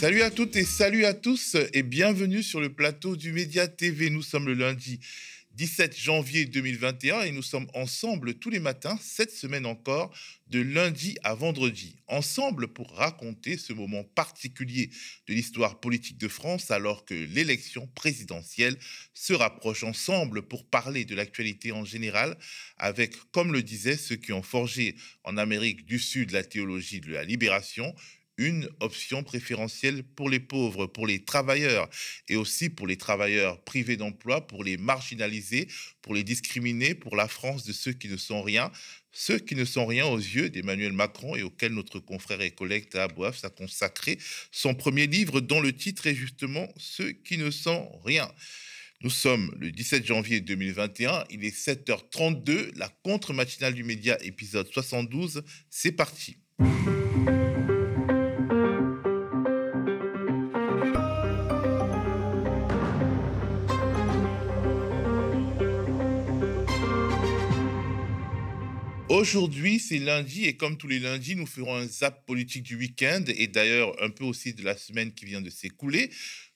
Salut à toutes et salut à tous et bienvenue sur le plateau du Média TV. Nous sommes le lundi 17 janvier 2021 et nous sommes ensemble tous les matins, cette semaine encore, de lundi à vendredi, ensemble pour raconter ce moment particulier de l'histoire politique de France alors que l'élection présidentielle se rapproche ensemble pour parler de l'actualité en général avec, comme le disaient ceux qui ont forgé en Amérique du Sud la théologie de la libération, une option préférentielle pour les pauvres, pour les travailleurs et aussi pour les travailleurs privés d'emploi, pour les marginaliser, pour les discriminer, pour la France de ceux qui ne sont rien, ceux qui ne sont rien aux yeux d'Emmanuel Macron et auxquels notre confrère et collègue Tahabouaf a consacré son premier livre dont le titre est justement Ceux qui ne sont rien. Nous sommes le 17 janvier 2021, il est 7h32, la contre-matinale du média épisode 72, c'est parti. Aujourd'hui, c'est lundi et comme tous les lundis, nous ferons un zap politique du week-end et d'ailleurs un peu aussi de la semaine qui vient de s'écouler.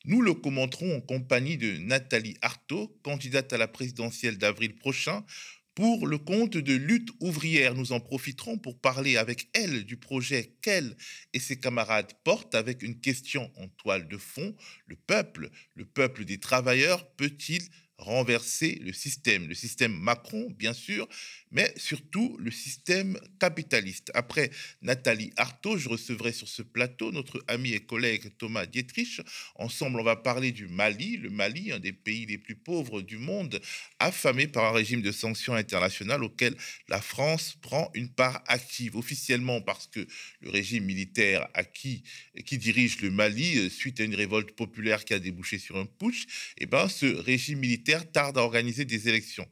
Nous le commenterons en compagnie de Nathalie Artaud, candidate à la présidentielle d'avril prochain. Pour le compte de Lutte ouvrière, nous en profiterons pour parler avec elle du projet qu'elle et ses camarades portent avec une question en toile de fond. Le peuple, le peuple des travailleurs, peut-il renverser le système, le système Macron, bien sûr, mais surtout le système capitaliste. Après Nathalie Artaud, je recevrai sur ce plateau notre ami et collègue Thomas Dietrich. Ensemble, on va parler du Mali, le Mali, un des pays les plus pauvres du monde, affamé par un régime de sanctions internationales auquel la France prend une part active, officiellement parce que le régime militaire à qui, dirige le Mali, euh, suite à une révolte populaire qui a débouché sur un putsch, eh ben, ce régime militaire tarde à organiser des élections.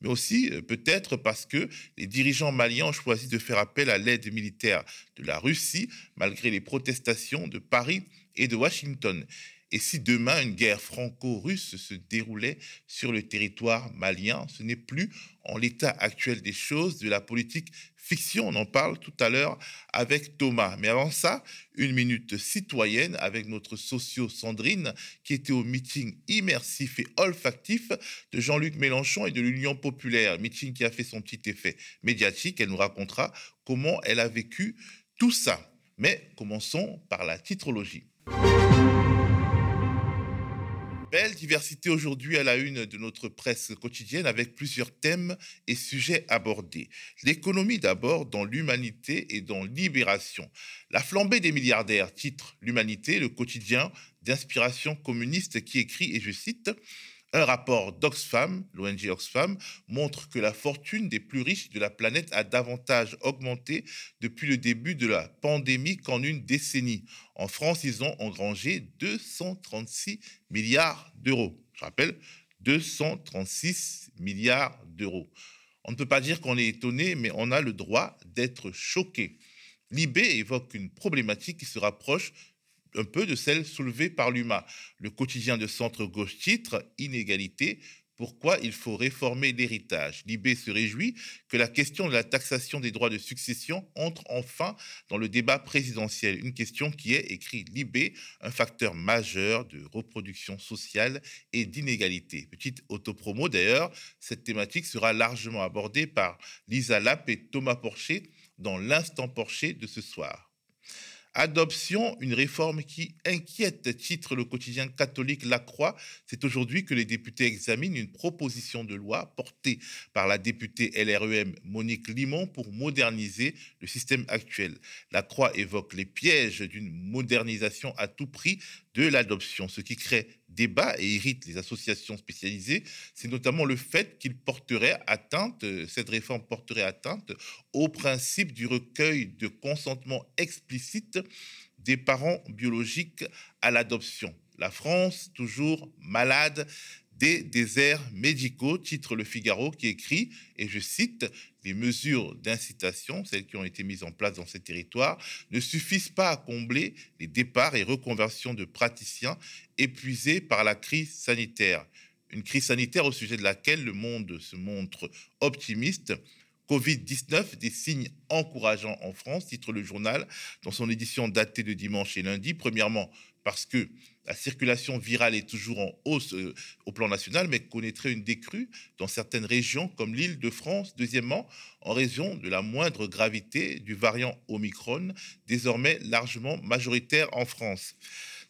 Mais aussi euh, peut-être parce que les dirigeants maliens ont choisi de faire appel à l'aide militaire de la Russie, malgré les protestations de Paris et de Washington. Et si demain une guerre franco-russe se déroulait sur le territoire malien, ce n'est plus en l'état actuel des choses de la politique fiction. On en parle tout à l'heure avec Thomas. Mais avant ça, une minute citoyenne avec notre socio Sandrine qui était au meeting immersif et olfactif de Jean-Luc Mélenchon et de l'Union populaire. Meeting qui a fait son petit effet médiatique. Elle nous racontera comment elle a vécu tout ça. Mais commençons par la titrologie. Belle diversité aujourd'hui à la une de notre presse quotidienne avec plusieurs thèmes et sujets abordés. L'économie d'abord dans l'humanité et dans libération. La flambée des milliardaires titre L'humanité, le quotidien d'inspiration communiste qui écrit, et je cite, un rapport d'Oxfam, l'ONG Oxfam, montre que la fortune des plus riches de la planète a davantage augmenté depuis le début de la pandémie qu'en une décennie. En France, ils ont engrangé 236 milliards d'euros. Je rappelle, 236 milliards d'euros. On ne peut pas dire qu'on est étonné, mais on a le droit d'être choqué. Libé évoque une problématique qui se rapproche un peu de celle soulevée par l'UMA. Le quotidien de centre-gauche titre Inégalité. Pourquoi il faut réformer l'héritage? Libé se réjouit que la question de la taxation des droits de succession entre enfin dans le débat présidentiel. Une question qui est, écrit Libé, un facteur majeur de reproduction sociale et d'inégalité. Petite autopromo d'ailleurs, cette thématique sera largement abordée par Lisa Lapp et Thomas Porcher dans l'instant Porcher de ce soir. Adoption, une réforme qui inquiète, titre le quotidien catholique La Croix. C'est aujourd'hui que les députés examinent une proposition de loi portée par la députée LREM Monique Limon pour moderniser le système actuel. La Croix évoque les pièges d'une modernisation à tout prix de l'adoption. Ce qui crée débat et irrite les associations spécialisées, c'est notamment le fait qu'il porterait atteinte, cette réforme porterait atteinte au principe du recueil de consentement explicite des parents biologiques à l'adoption. La France, toujours malade des déserts médicaux, titre Le Figaro qui écrit, et je cite, les mesures d'incitation, celles qui ont été mises en place dans ces territoires, ne suffisent pas à combler les départs et reconversions de praticiens épuisés par la crise sanitaire. Une crise sanitaire au sujet de laquelle le monde se montre optimiste. Covid-19, des signes encourageants en France, titre le journal dans son édition datée de dimanche et lundi. Premièrement, parce que la circulation virale est toujours en hausse euh, au plan national, mais connaîtrait une décrue dans certaines régions comme l'île de France. Deuxièmement, en raison de la moindre gravité du variant Omicron, désormais largement majoritaire en France.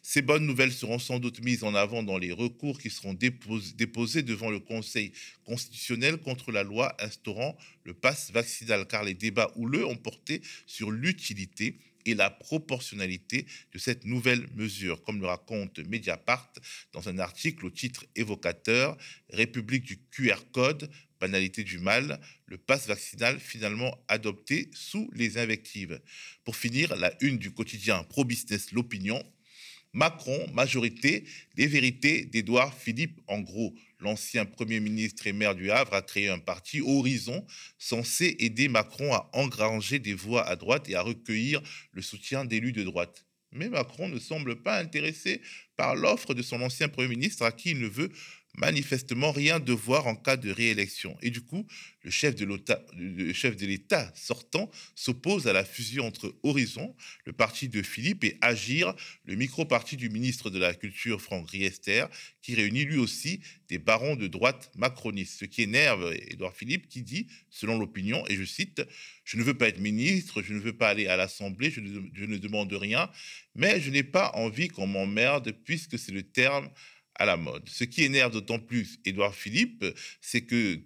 Ces bonnes nouvelles seront sans doute mises en avant dans les recours qui seront déposés devant le Conseil constitutionnel contre la loi instaurant le pass vaccinal, car les débats houleux ont porté sur l'utilité et la proportionnalité de cette nouvelle mesure, comme le raconte Mediapart dans un article au titre évocateur République du QR code, banalité du mal, le pass vaccinal finalement adopté sous les invectives. Pour finir, la une du quotidien pro-business L'Opinion Macron, majorité, les vérités d'Édouard Philippe. En gros, l'ancien Premier ministre et maire du Havre a créé un parti Horizon censé aider Macron à engranger des voix à droite et à recueillir le soutien d'élus de droite. Mais Macron ne semble pas intéressé par l'offre de son ancien Premier ministre à qui il ne veut manifestement rien devoir en cas de réélection. Et du coup, le chef de l'État sortant s'oppose à la fusion entre Horizon, le parti de Philippe, et Agir, le micro-parti du ministre de la Culture Franck Riester, qui réunit lui aussi des barons de droite macronistes. Ce qui énerve Édouard Philippe, qui dit, selon l'opinion, et je cite, Je ne veux pas être ministre, je ne veux pas aller à l'Assemblée, je ne demande rien, mais je n'ai pas envie qu'on m'emmerde, puisque c'est le terme à la mode. Ce qui énerve d'autant plus Édouard Philippe, c'est que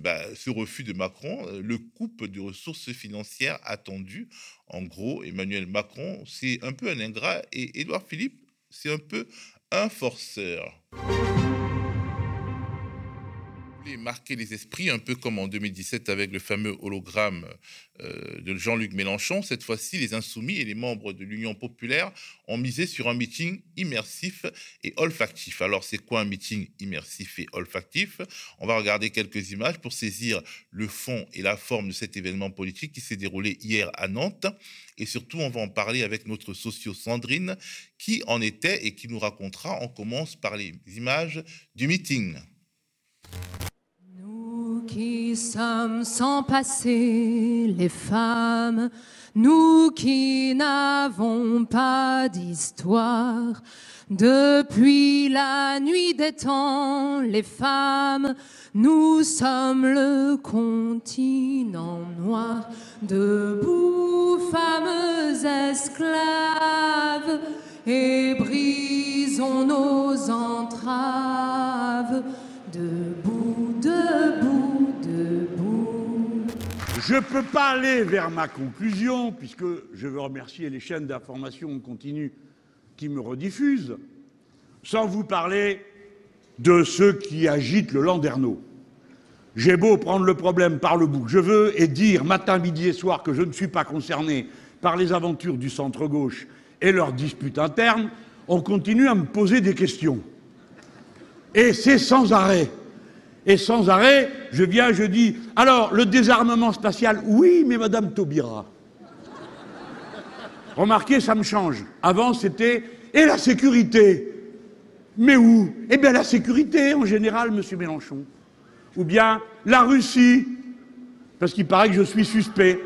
bah, ce refus de Macron euh, le coupe de ressources financières attendues. En gros, Emmanuel Macron, c'est un peu un ingrat et Édouard Philippe, c'est un peu un forceur marquer les esprits, un peu comme en 2017 avec le fameux hologramme euh, de Jean-Luc Mélenchon. Cette fois-ci, les insoumis et les membres de l'Union populaire ont misé sur un meeting immersif et olfactif. Alors, c'est quoi un meeting immersif et olfactif? On va regarder quelques images pour saisir le fond et la forme de cet événement politique qui s'est déroulé hier à Nantes. Et surtout, on va en parler avec notre socio Sandrine, qui en était et qui nous racontera. On commence par les images du meeting qui sommes sans passé, les femmes, nous qui n'avons pas d'histoire. Depuis la nuit des temps, les femmes, nous sommes le continent noir. Debout, fameux esclaves, et brisons nos entraves. Je ne peux pas aller vers ma conclusion, puisque je veux remercier les chaînes d'information continue qui me rediffusent, sans vous parler de ceux qui agitent le landerneau. J'ai beau prendre le problème par le bout je veux et dire matin, midi et soir que je ne suis pas concerné par les aventures du centre-gauche et leurs disputes internes, on continue à me poser des questions. Et c'est sans arrêt. Et sans arrêt, je viens, je dis alors, le désarmement spatial, oui, mais Madame Taubira. Remarquez, ça me change. Avant, c'était et la sécurité? Mais où? Eh bien, la sécurité, en général, Monsieur Mélenchon. Ou bien la Russie, parce qu'il paraît que je suis suspect.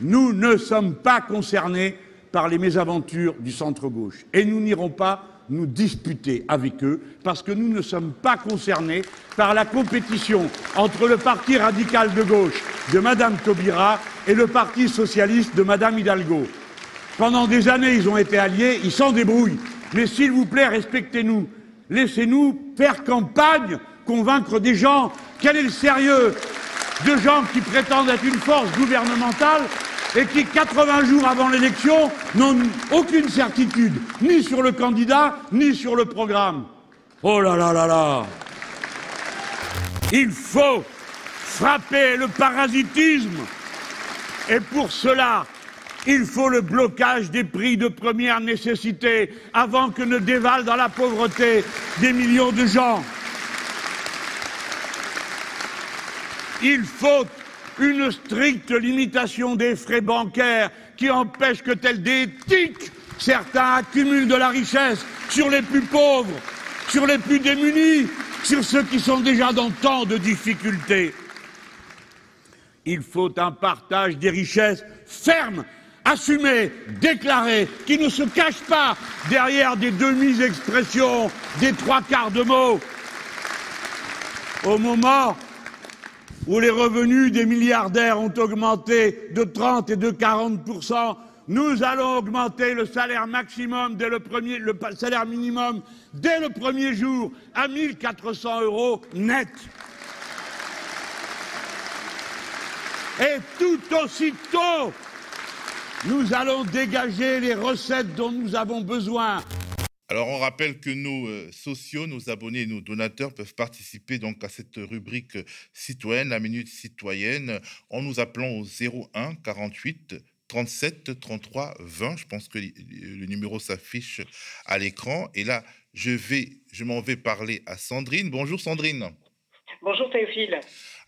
Nous ne sommes pas concernés par les mésaventures du centre-gauche. Et nous n'irons pas nous disputer avec eux parce que nous ne sommes pas concernés par la compétition entre le Parti radical de gauche de Mme Taubira et le Parti socialiste de Mme Hidalgo. Pendant des années, ils ont été alliés, ils s'en débrouillent. Mais s'il vous plaît, respectez-nous. Laissez-nous faire campagne, convaincre des gens. Quel est le sérieux de gens qui prétendent être une force gouvernementale et qui, 80 jours avant l'élection, n'ont aucune certitude, ni sur le candidat, ni sur le programme. Oh là là là là Il faut frapper le parasitisme. Et pour cela, il faut le blocage des prix de première nécessité avant que ne dévalent dans la pauvreté des millions de gens. Il faut une stricte limitation des frais bancaires qui empêche que, tels des tics, certains accumulent de la richesse sur les plus pauvres, sur les plus démunis, sur ceux qui sont déjà dans tant de difficultés. Il faut un partage des richesses ferme assumé, déclaré, qui ne se cache pas derrière des demi-expressions, des trois quarts de mots. Au moment où les revenus des milliardaires ont augmenté de 30 et de 40 nous allons augmenter le salaire salaire minimum dès le premier jour à 1400 euros net. Et tout aussitôt, nous allons dégager les recettes dont nous avons besoin. Alors on rappelle que nos euh, sociaux, nos abonnés nos donateurs peuvent participer donc à cette rubrique citoyenne, la minute citoyenne, en nous appelant au 01 48 37 33 20. Je pense que le numéro s'affiche à l'écran. Et là, je vais, je m'en vais parler à Sandrine. Bonjour Sandrine. Bonjour Théophile.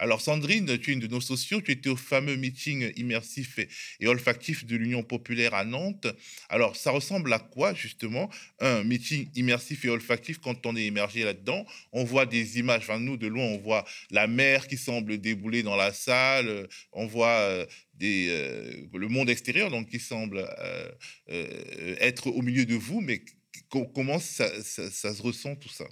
Alors Sandrine, tu es une de nos sociaux, tu étais au fameux meeting immersif et, olfactif de l'Union populaire à Nantes. Alors ça ressemble à quoi justement un meeting immersif et olfactif quand on est immergé là-dedans? On voit des images, enfin nous de loin on voit la mer qui semble débouler dans la salle, on voit euh, euh, le monde extérieur donc qui semble euh, être au milieu de vous, mais comment ça se ressent tout ça?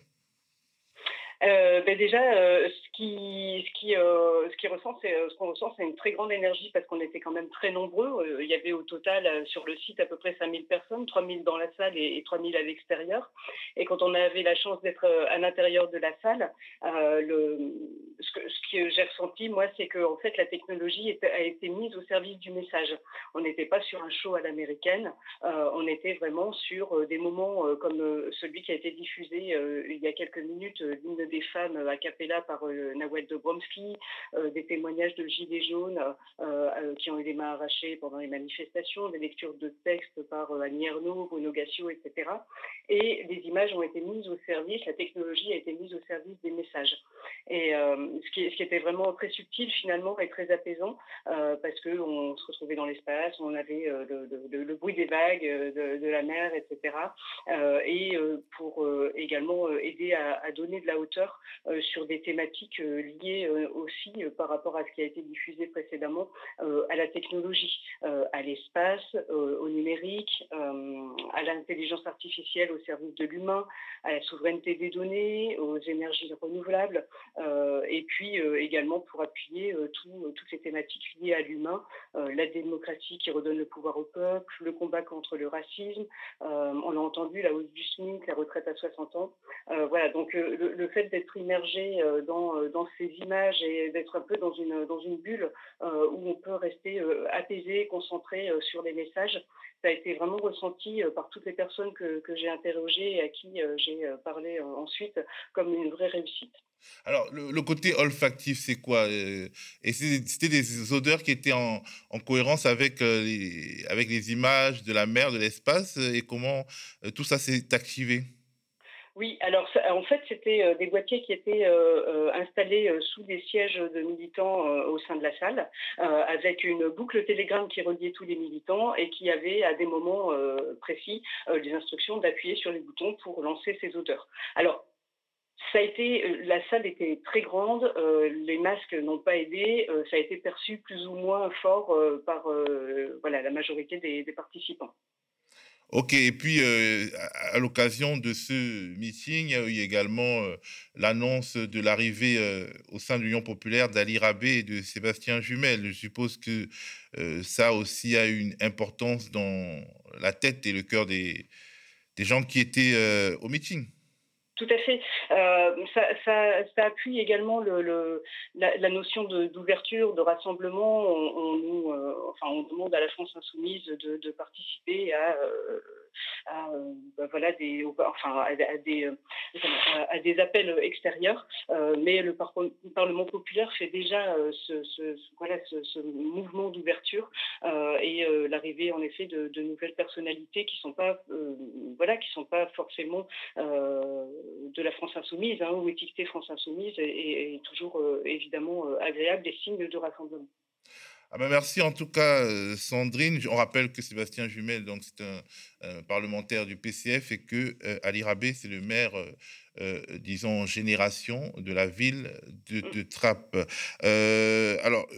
Euh, ben déjà, euh, euh, ce qui ressent, c'est ce qu'on ressent, c'est une très grande énergie parce qu'on était quand même très nombreux. il y avait au total sur le site à peu près 5000 personnes, 3000 dans la salle et, et 3000 à l'extérieur. Et quand on avait la chance d'être à l'intérieur de la salle, le, ce que, j'ai ressenti, moi, c'est que fait, la technologie a été mise au service du message. On n'était pas sur un show à l'américaine, on était vraiment sur des moments comme celui qui a été diffusé il y a quelques minutes, l'hymne des femmes à Capella par euh, Nawel Dobromski, euh, des témoignages de gilets jaunes euh, qui ont eu des mains arrachées pendant les manifestations, des lectures de textes par Annie Ernaux, Bruno Gassio, etc. Et des images ont été mises au service, la technologie a été mise au service des messages. Et ce, qui, était vraiment très subtil finalement et très apaisant parce qu'on se retrouvait dans l'espace, on avait le, bruit des vagues, de, la mer, etc. et pour également aider à, donner de la hauteur euh, sur des thématiques euh, liées euh, aussi par rapport à ce qui a été diffusé précédemment à la technologie, à l'espace, au numérique, à l'intelligence artificielle au service de l'humain, à la souveraineté des données, aux énergies renouvelables, et puis également pour appuyer toutes ces thématiques liées à l'humain, la démocratie qui redonne le pouvoir au peuple, le combat contre le racisme, on l'a entendu, la hausse du SMIC, la retraite à 60 ans. voilà, donc le, fait d'être immergé euh, dans, euh, dans, ces images et d'être un peu dans une, dans une bulle euh, où on peut rester apaisé, concentré sur les messages. Ça a été vraiment ressenti par toutes les personnes que, que j'ai interrogées et à qui j'ai parlé ensuite comme une vraie réussite. Alors, le, côté olfactif, c'est quoi Et c'était des odeurs qui étaient en, en cohérence avec, les, avec les images de la mer, de l'espace, et comment tout ça s'est activé? Oui, alors en fait, c'était euh, des boîtiers qui étaient euh, euh, installés sous des sièges de militants au sein de la salle, avec une boucle télégramme qui reliait tous les militants et qui avait à des moments précis les instructions d'appuyer sur les boutons pour lancer ces odeurs. Alors, ça a été, la salle était très grande, les masques n'ont pas aidé, ça a été perçu plus ou moins fort par voilà, la majorité des participants. Ok, et puis euh, à, l'occasion de ce meeting, il y a eu également euh, l'annonce de l'arrivée euh, au sein de l'Union populaire d'Ali Rabé et de Sébastien Jumel. Je suppose que ça aussi a une importance dans la tête et le cœur des, des gens qui étaient au meeting. Tout à fait. Euh, ça, appuie également le, la, notion d'ouverture, de, rassemblement. Euh, on demande à la France insoumise de, participer à, euh, bah, voilà, des, enfin, à, des, à des appels extérieurs. mais le Parlement populaire fait déjà ce, voilà, ce, mouvement d'ouverture et l'arrivée en effet de, nouvelles personnalités qui sont voilà, sont pas forcément de la France insoumise hein, ou étiqueté France insoumise est, toujours euh, évidemment euh, agréable des signes de rassemblement. Ah ben merci en tout cas euh, Sandrine. On rappelle que Sébastien Jumel, donc c'est un, parlementaire du PCF et que Ali Rabé, c'est le maire, disons génération de la ville de, mm. de Trappes. alors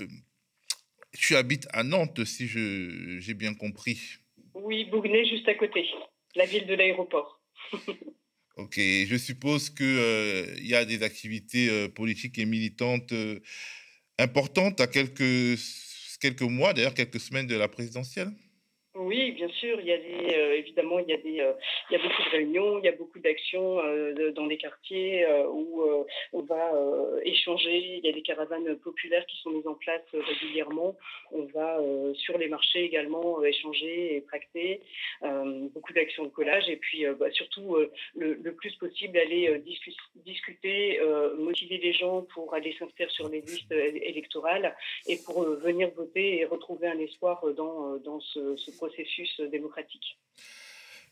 Tu habites à Nantes, si j'ai bien compris. Oui, Bougnay, juste à côté, la ville de l'aéroport. ok, je suppose qu'il euh, y a des activités euh, politiques et militantes euh, importantes à quelques, quelques mois, d'ailleurs quelques semaines de la présidentielle oui, bien sûr. Il y a des, euh, évidemment, il y a des, euh, il y a beaucoup de réunions, il y a beaucoup d'actions euh, dans les quartiers où on va échanger. Il y a des caravanes populaires qui sont mises en place régulièrement. On va sur les marchés également échanger et tracter. beaucoup d'actions de collage et puis bah, surtout le, plus possible aller discuter, motiver les gens pour aller s'inscrire sur les listes électorales et pour venir voter et retrouver un espoir dans, dans ce, ce processus démocratique.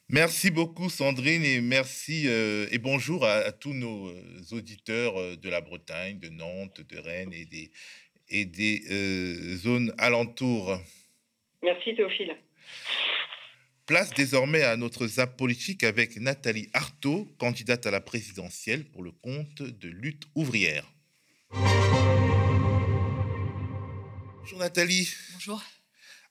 Merci beaucoup Sandrine et merci euh, et bonjour à, tous nos euh, auditeurs euh, de la Bretagne, de Nantes, de Rennes et des, et des zones alentours. Merci Théophile. Place désormais à notre zap politique avec Nathalie Artaud, candidate à la présidentielle pour le compte de Lutte ouvrière. Bonjour Nathalie. Bonjour.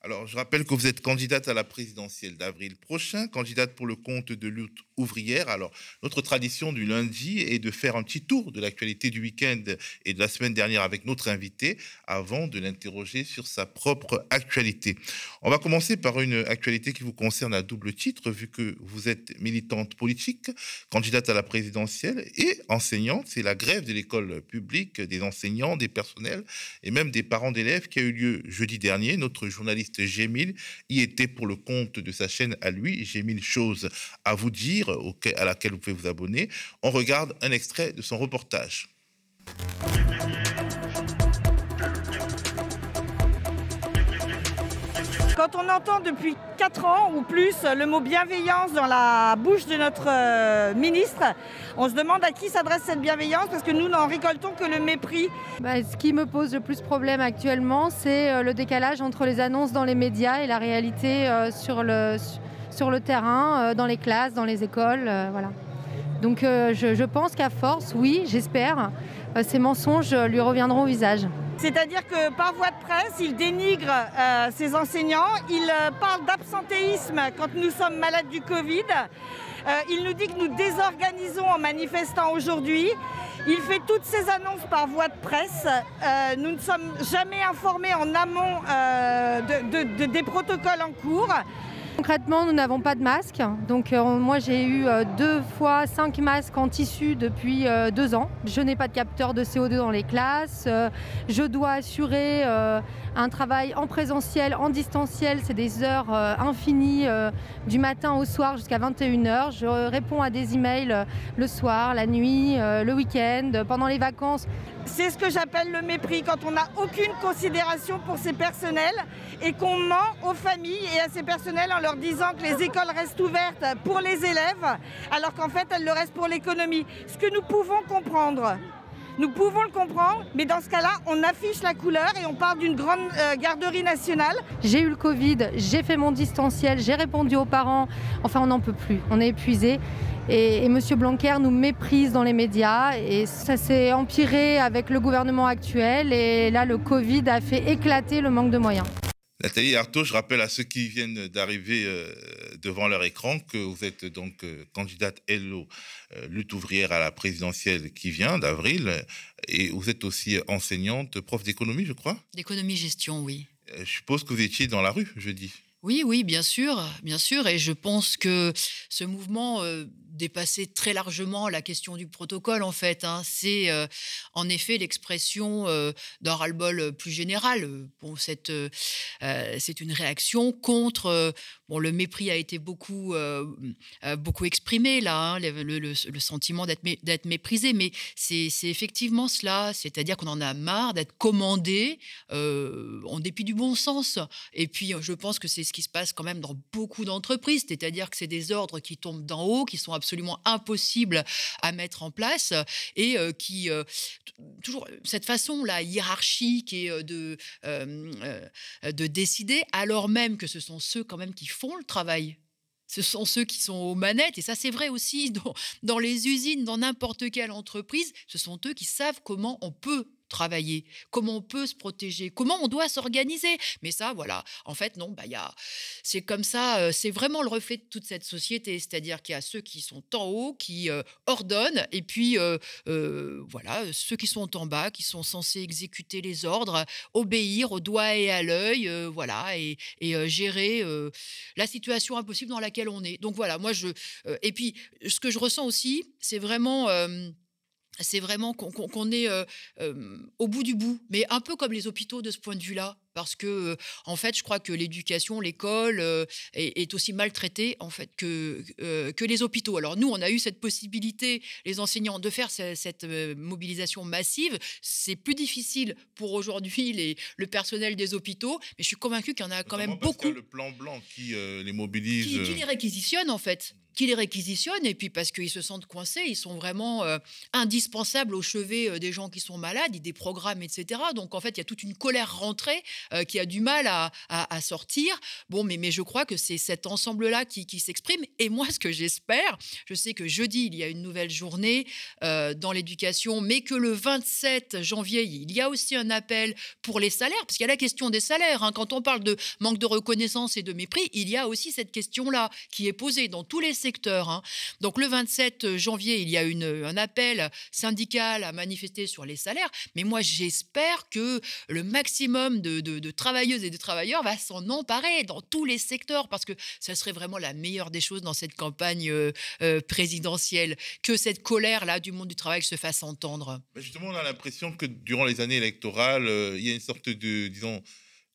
Alors, je rappelle que vous êtes candidate à la présidentielle d'avril prochain, candidate pour le compte de lutte ouvrière. Alors, notre tradition du lundi est de faire un petit tour de l'actualité du week-end et de la semaine dernière avec notre invité avant de l'interroger sur sa propre actualité. On va commencer par une actualité qui vous concerne à double titre, vu que vous êtes militante politique, candidate à la présidentielle et enseignante. C'est la grève de l'école publique, des enseignants, des personnels et même des parents d'élèves qui a eu lieu jeudi dernier. Notre journaliste Gémile y était pour le compte de sa chaîne à lui. J'ai mille choses à vous dire, à laquelle vous pouvez vous abonner. On regarde un extrait de son reportage. Quand on entend depuis 4 ans ou plus le mot bienveillance dans la bouche de notre euh, ministre, on se demande à qui s'adresse cette bienveillance parce que nous n'en récoltons que le mépris. Bah, ce qui me pose le plus problème actuellement, c'est euh, le décalage entre les annonces dans les médias et la réalité euh, sur, le, terrain, dans les classes, dans les écoles. voilà. Donc je pense qu'à force, oui, j'espère, ces mensonges lui reviendront au visage. C'est-à-dire que par voie de presse, il dénigre euh, ses enseignants, il euh, parle d'absentéisme quand nous sommes malades du Covid, euh, il nous dit que nous désorganisons en manifestant aujourd'hui, il fait toutes ces annonces par voie de presse, nous ne sommes jamais informés en amont des protocoles en cours. Concrètement, nous n'avons pas de masque. Donc euh, moi, j'ai eu euh, deux fois cinq masques en tissu depuis euh, deux ans. Je n'ai pas de capteur de CO2 dans les classes. je dois assurer un travail en présentiel, en distanciel. C'est des heures infinies du matin au soir jusqu'à 21h. Je réponds à des emails le soir, la nuit, le week-end, pendant les vacances. C'est ce que j'appelle le mépris, quand on n'a aucune considération pour ses personnels et qu'on ment aux familles et à ses personnels en leur disant que les écoles restent ouvertes pour les élèves, alors qu'en fait elles le restent pour l'économie. Ce que nous pouvons comprendre. Nous pouvons le comprendre, mais dans ce cas-là, on affiche la couleur et on parle d'une grande euh, garderie nationale. J'ai eu le Covid, j'ai fait mon distanciel, j'ai répondu aux parents. Enfin, on n'en peut plus, on est épuisé. Et, M. Blanquer nous méprise dans les médias et ça s'est empiré avec le gouvernement actuel. Et là, le Covid a fait éclater le manque de moyens. Nathalie Artaud, je rappelle à ceux qui viennent d'arriver euh, devant leur écran que vous êtes donc euh, candidate Hello euh, lutte ouvrière à la présidentielle qui vient d'avril et vous êtes aussi enseignante, prof d'économie, je crois? D'économie gestion, oui. Je suppose que vous étiez dans la rue jeudi. Oui, oui, bien sûr, bien sûr. Et je pense que ce mouvement dépassait très largement la question du protocole, en fait. Hein. C'est en effet l'expression d'un ras-le-bol plus général. Bon, c'est une réaction contre. bon, le mépris a été beaucoup, beaucoup exprimé là, hein, le, sentiment d'être méprisé, mais c'est effectivement cela. C'est-à-dire qu'on en a marre d'être commandé en dépit du bon sens. Et puis, je pense que c'est ce qui se passe quand même dans beaucoup d'entreprises, c'est-à-dire que c'est des ordres qui tombent d'en haut, qui sont absolument impossible à mettre en place et euh, qui euh, toujours cette façon là hiérarchique et euh, de de décider alors même que ce sont ceux quand même qui font le travail. Ce sont ceux qui sont aux manettes, et ça c'est vrai aussi dans les usines, dans n'importe quelle entreprise, ce sont eux qui savent comment on peut travailler, comment on peut se protéger, comment on doit s'organiser? Mais ça, voilà, en fait, non, bah, c'est comme ça, euh, c'est vraiment le reflet de toute cette société. C'est-à-dire qu'il y a ceux qui sont en haut, qui euh, ordonnent, et puis euh, voilà, ceux qui sont en bas, qui sont censés exécuter les ordres, obéir au doigt et à l'œil, voilà, et, et gérer la situation impossible dans laquelle on est. Donc voilà, moi je. et puis, ce que je ressens aussi, c'est vraiment c'est vraiment qu'on est au bout du bout, mais un peu comme les hôpitaux de ce point de vue-là parce que en fait je crois que l'éducation l'école est, aussi maltraitée en fait que que les hôpitaux. Alors nous on a eu cette possibilité les enseignants de faire cette, mobilisation massive. C'est plus difficile pour aujourd'hui le personnel des hôpitaux mais je suis convaincu qu'il y en a quand même beaucoup le plan blanc qui les mobilise qui, qui les réquisitionne en fait qui les réquisitionnent et puis parce qu'ils se sentent coincés, ils sont vraiment euh, indispensables au chevet euh, des gens qui sont malades, des programmes, etc. Donc en fait, il y a toute une colère rentrée euh, qui a du mal à, sortir. Bon, mais, mais je crois que c'est cet ensemble-là qui, s'exprime. Et moi, ce que j'espère, je sais que jeudi, il y a une nouvelle journée dans l'éducation, mais que le 27 janvier, il y a aussi un appel pour les salaires, parce qu'il y a la question des salaires. Hein. Quand on parle de manque de reconnaissance et de mépris, il y a aussi cette question-là qui est posée dans tous les secteur. Hein. Donc le 27 janvier, il y a une, un appel syndical à manifester sur les salaires. Mais moi, j'espère que le maximum de, travailleuses et de travailleurs va s'en emparer dans tous les secteurs parce que ça serait vraiment la meilleure des choses dans cette campagne euh, euh, présidentielle, que cette colère-là du monde du travail se fasse entendre. Justement, on a l'impression que durant les années électorales, euh, il y a une sorte de, disons,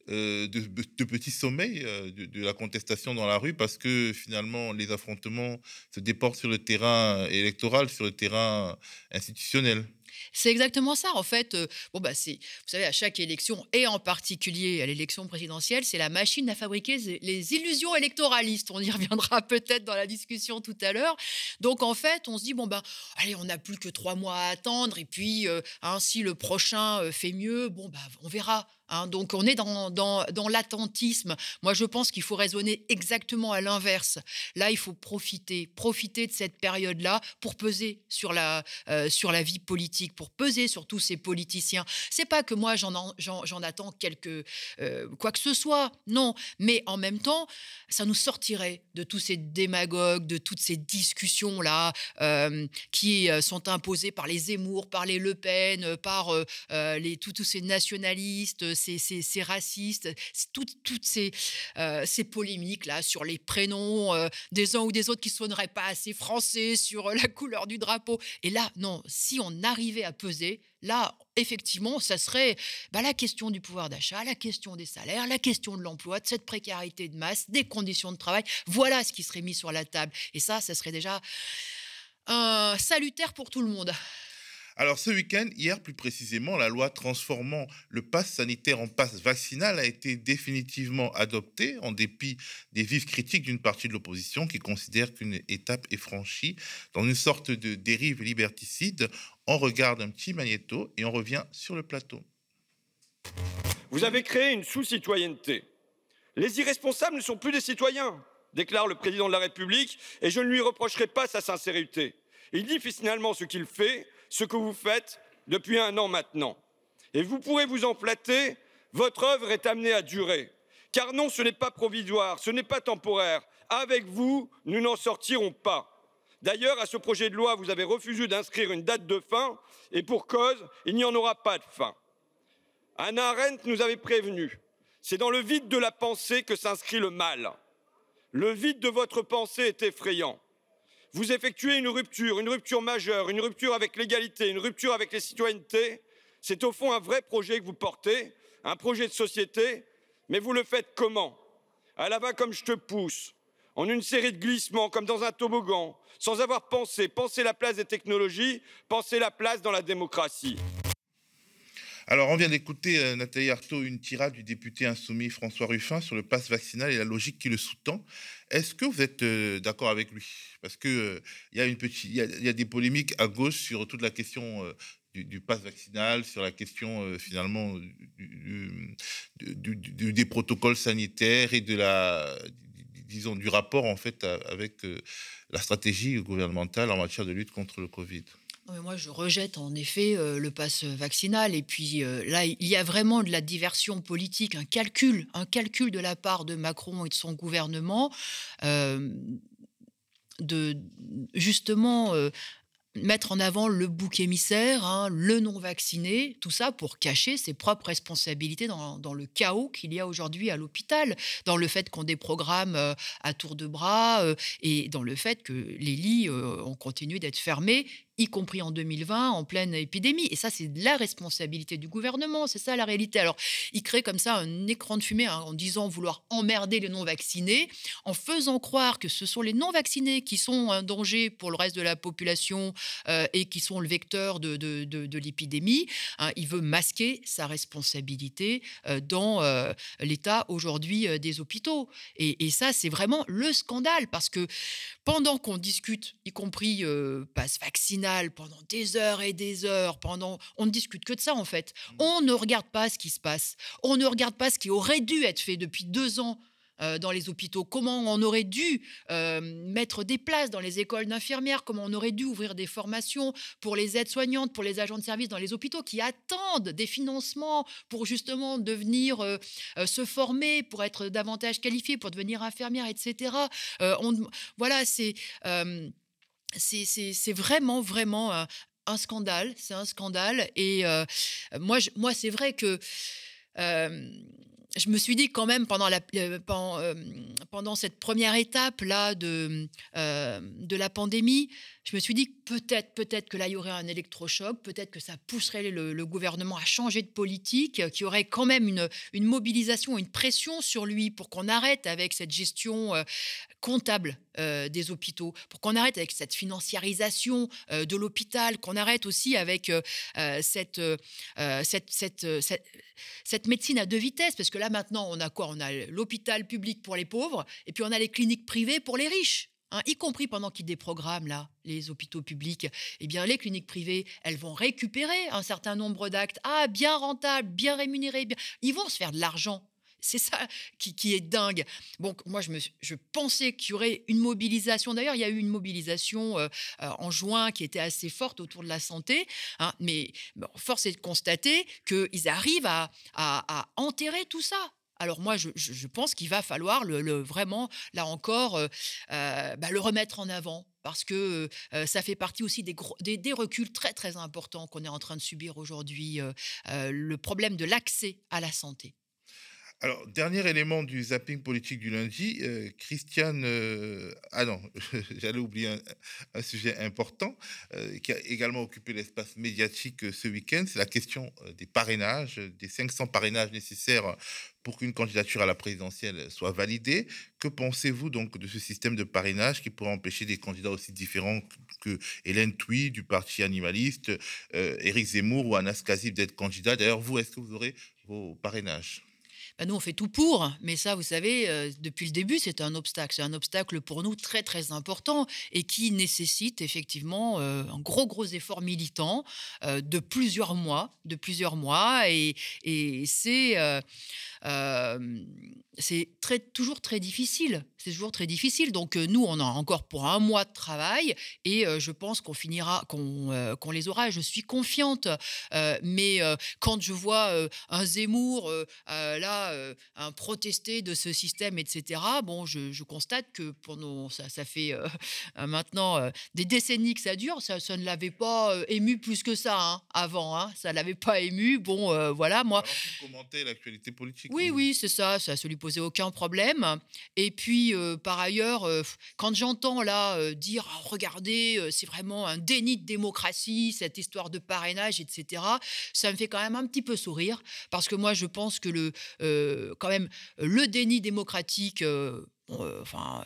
euh, de, petits sommeils euh, de, la contestation dans la rue parce que finalement les affrontements se déportent sur le terrain électoral, sur le terrain institutionnel. C'est exactement ça, en fait. Euh, bon, bah, c'est, vous savez, à chaque élection, et en particulier à l'élection présidentielle, c'est la machine à fabriquer les illusions électoralistes. On y reviendra peut-être dans la discussion tout à l'heure. Donc, en fait, on se dit, bon, ben, allez, on n'a plus que trois mois à attendre, et puis, euh, hein, si le prochain euh, fait mieux, bon, bah, on verra. Hein. donc on est dans, dans, dans l'attentisme. Moi, je pense qu'il faut raisonner exactement à l'inverse. Là, il faut profiter, profiter de cette période-là pour peser sur la, sur la vie politique pour peser sur tous ces politiciens. C'est pas que moi j'en attends quelque euh, quoi que ce soit, non. Mais en même temps, ça nous sortirait de tous ces démagogues, de toutes ces discussions là euh, qui euh, sont imposées par les Zemmour, par les Le Pen, par les tous, ces nationalistes, ces, racistes, toutes, toutes ces, ces polémiques là sur les prénoms des uns ou des autres qui sonneraient pas assez français, sur la couleur du drapeau. Et là, non, si on arrivait à peser, là, effectivement, ça serait bah, la question du pouvoir d'achat, la question des salaires, la question de l'emploi, de cette précarité de masse, des conditions de travail. Voilà ce qui serait mis sur la table. Et ça, ça serait déjà un salutaire pour tout le monde. Alors ce week-end, hier plus précisément, la loi transformant le pass sanitaire en passe vaccinal a été définitivement adoptée en dépit des vives critiques d'une partie de l'opposition qui considère qu'une étape est franchie dans une sorte de dérive liberticide. On regarde un petit magnéto et on revient sur le plateau. Vous avez créé une sous-citoyenneté. Les irresponsables ne sont plus des citoyens, déclare le président de la République, et je ne lui reprocherai pas sa sincérité. Il dit finalement ce qu'il fait, ce que vous faites depuis un an maintenant. Et vous pourrez vous en flatter, votre œuvre est amenée à durer. Car non, ce n'est pas provisoire, ce n'est pas temporaire. Avec vous, nous n'en sortirons pas. D'ailleurs, à ce projet de loi, vous avez refusé d'inscrire une date de fin, et pour cause, il n'y en aura pas de fin. Anna Arendt nous avait prévenu. C'est dans le vide de la pensée que s'inscrit le mal. Le vide de votre pensée est effrayant vous effectuez une rupture, une rupture majeure, une rupture avec l'égalité, une rupture avec les citoyennetés. C'est au fond un vrai projet que vous portez, un projet de société, mais vous le faites comment? À la va comme je te pousse, en une série de glissements comme dans un toboggan, sans avoir pensé, pensé la place des technologies, pensé la place dans la démocratie. Alors, on vient d'écouter, euh, Nathalie Arthaud, une tirade du député insoumis François Ruffin sur le pass vaccinal et la logique qui le sous-tend. Est-ce que vous êtes euh, d'accord avec lui? Parce qu'il euh, y, a une petite, y, a, des polémiques à gauche sur toute la question du, du pass vaccinal, sur la question finalement des protocoles sanitaires et de la, disons, du rapport en fait avec la stratégie gouvernementale en matière de lutte contre le Covid. Moi, je rejette en effet le pass vaccinal. Et puis là, il y a vraiment de la diversion politique, un calcul, un calcul de la part de Macron et de son gouvernement, de justement mettre en avant le bouc émissaire, hein, le non vacciné, tout ça pour cacher ses propres responsabilités dans, le chaos qu'il y a aujourd'hui à l'hôpital, dans le fait qu'on déprogramme euh, à tour de bras euh, et dans le fait que les lits euh, ont continué d'être fermés y compris en 2020, en pleine épidémie. Et ça, c'est la responsabilité du gouvernement, c'est ça la réalité. Alors, il crée comme ça un écran de fumée hein, en disant vouloir emmerder les non-vaccinés, en faisant croire que ce sont les non-vaccinés qui sont un danger pour le reste de la population euh, et qui sont le vecteur de, de, l'épidémie. Hein. il veut masquer sa responsabilité euh, dans euh, l'état aujourd'hui des hôpitaux. Et, et ça, c'est vraiment le scandale parce que pendant qu'on discute, y compris passe vaccinal, pendant des heures et des heures, pendant on ne discute que de ça en fait. Mmh. On ne regarde pas ce qui se passe. On ne regarde pas ce qui aurait dû être fait depuis deux ans euh, dans les hôpitaux, comment on aurait dû euh, mettre des places dans les écoles d'infirmières, comment on aurait dû ouvrir des formations pour les aides-soignantes, pour les agents de service dans les hôpitaux qui attendent des financements pour justement devenir euh, se former, pour être davantage qualifiés, pour devenir infirmière, etc. On, voilà, c'est c'est vraiment, vraiment un, scandale. C'est un scandale. Et moi, moi c'est vrai que je me suis dit quand même pendant, cette première étape là de la pandémie, je me suis dit peut-être, peut-être que là il y aurait un électrochoc, peut-être que ça pousserait le, gouvernement à changer de politique, qu'il y aurait quand même une, mobilisation, une pression sur lui pour qu'on arrête avec cette gestion comptable euh, des hôpitaux, pour qu'on arrête avec cette financiarisation euh, de l'hôpital, qu'on arrête aussi avec euh, cette, médecine à deux vitesses, parce que là maintenant on a quoi? On a l'hôpital public pour les pauvres, et puis on a les cliniques privées pour les riches. Hein, y compris pendant qu'ils déprogramment là les hôpitaux publics, eh bien les cliniques privées, elles vont récupérer un certain nombre d'actes, ah bien rentables, bien rémunérés, bien... ils vont se faire de l'argent c'est ça qui, est dingue. Bon, moi, je pensais qu'il y aurait une mobilisation. D'ailleurs, il y a eu une mobilisation euh, euh, en juin qui était assez forte autour de la santé. Hein, mais force est de constater qu'ils arrivent à, enterrer tout ça. Alors moi, je, pense qu'il va falloir vraiment, là encore, euh, bah, le remettre en avant parce que ça fait partie aussi des reculs très très importants qu'on est en train de subir aujourd'hui, le problème de l'accès à la santé. Alors, dernier élément du zapping politique du lundi, euh, Christiane. Euh, ah non, j'allais oublier un, sujet important euh, qui a également occupé l'espace médiatique ce week-end. C'est la question des parrainages, des 500 parrainages nécessaires pour qu'une candidature à la présidentielle soit validée. Que pensez-vous donc de ce système de parrainage qui pourrait empêcher des candidats aussi différents que Hélène Touy du parti animaliste, Éric Zemmour ou Anas Kazib d'être candidat? D'ailleurs, vous, est-ce que vous aurez vos parrainages? Nous, on fait tout pour, mais ça, vous savez, euh, depuis le début, c'est un obstacle. C'est un obstacle pour nous très, très important et qui nécessite effectivement euh, un gros, gros effort militant euh, de plusieurs mois, de plusieurs mois. Et c'est c'est très, toujours très difficile. C'est toujours très difficile. Donc nous, on a encore pour un mois de travail et je pense qu'on finira, qu'on les aura. Je suis confiante. mais quand je vois un Zemmour là, un protester de ce système, etc. Bon, je, constate que pendant ça, ça fait maintenant des décennies que ça dure. Ça, ne l'avait pas ému plus que ça hein, avant. Hein. Ça l'avait pas ému. Bon, voilà, moi. commenter l'actualité politique. Oui, c'est ça. Ça se lui posait aucun problème. Et puis, euh, par ailleurs, euh, quand j'entends là euh, dire ah, regardez, c'est vraiment un déni de démocratie, cette histoire de parrainage, etc., ça me fait quand même un petit peu sourire. Parce que moi, je pense que le, quand même, le déni démocratique, enfin,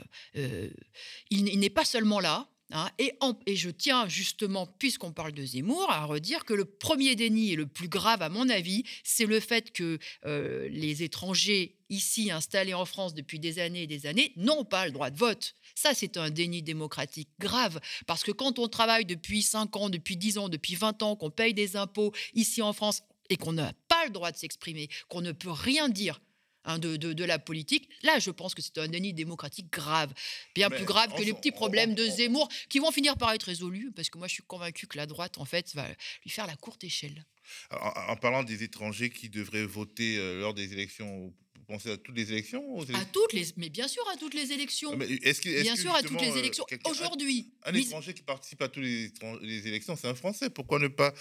il n'est pas seulement là. Hein, et, je tiens justement, puisqu'on parle de Zemmour, à redire que le premier déni et le plus grave, à mon avis, c'est le fait que euh, les étrangers ici installés en France depuis des années et des années n'ont pas le droit de vote. Ça, c'est un déni démocratique grave, parce que quand on travaille depuis 5 ans, depuis 10 ans, depuis 20 ans, qu'on paye des impôts ici en France et qu'on n'a pas le droit de s'exprimer, qu'on ne peut rien dire Hein, de, de, la politique. Là, je pense que c'est un déni démocratique grave, bien plus grave que les petits problèmes de Zemmour, qui vont finir par être résolus, parce que moi, je suis convaincu que la droite, en fait, va lui faire la courte échelle. En, parlant des étrangers qui devraient voter euh, lors des élections, pensez à toutes les élections À toutes les, mais bien sûr à toutes les élections. Ah, est-ce bien sûr à toutes les euh, élections. Aujourd'hui, un, étranger qui participe à toutes les, les élections, c'est un Français. Pourquoi ne pas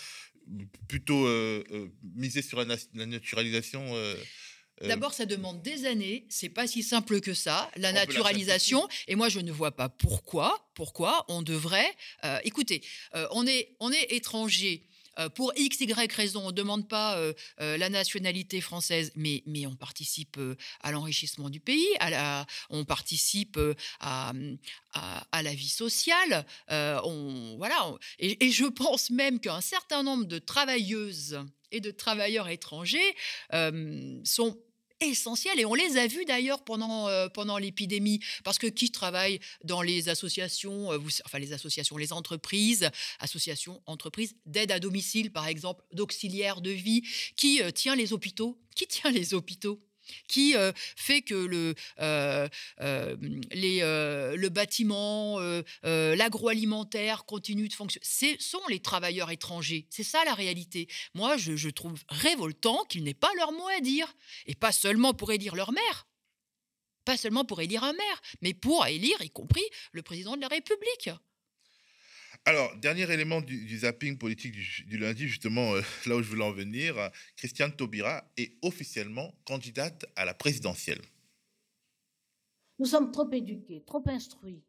plutôt euh, miser sur la, la naturalisation euh, D'abord, ça demande des années. C'est pas si simple que ça, la naturalisation. et moi, je ne vois pas pourquoi. Pourquoi on devrait. Euh, écoutez, euh, on est on est étranger. pour X, Y raison, on ne demande pas la nationalité française, mais, mais on participe à l'enrichissement du pays, à la, on participe à, à, la vie sociale. on, voilà, et, et, je pense même qu'un certain nombre de travailleuses et de travailleurs étrangers sont essentiels et on les a vus d'ailleurs pendant, euh, pendant l'épidémie parce que qui travaille dans les associations, euh, enfin les associations, les entreprises, associations, entreprises d'aide à domicile par exemple, d'auxiliaires de vie, qui euh, tient les hôpitaux, qui tient les hôpitaux? Qui fait que le, le bâtiment, l'agroalimentaire continue de fonctionner. Ce sont les travailleurs étrangers. C'est ça la réalité. Moi, je, je trouve révoltant qu'ils n'aient pas leur mot à dire. Et pas seulement pour élire leur maire. Pas seulement pour élire un maire, mais pour élire, y compris, le président de la République. Alors, dernier élément du, zapping politique du, lundi, justement, euh, là où je voulais en venir, Christiane Taubira est officiellement candidate à la présidentielle. Nous sommes trop éduqués, trop instruits,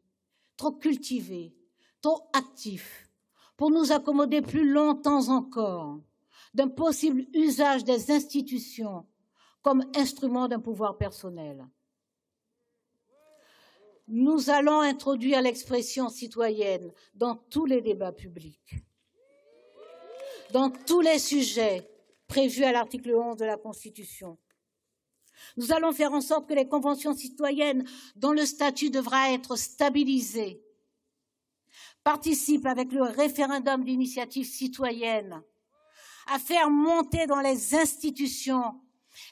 trop cultivés, trop actifs pour nous accommoder plus longtemps encore d'un possible usage des institutions comme instrument d'un pouvoir personnel nous allons introduire l'expression citoyenne dans tous les débats publics, dans tous les sujets prévus à l'article 11 de la Constitution. Nous allons faire en sorte que les conventions citoyennes dont le statut devra être stabilisé participent avec le référendum d'initiative citoyenne à faire monter dans les institutions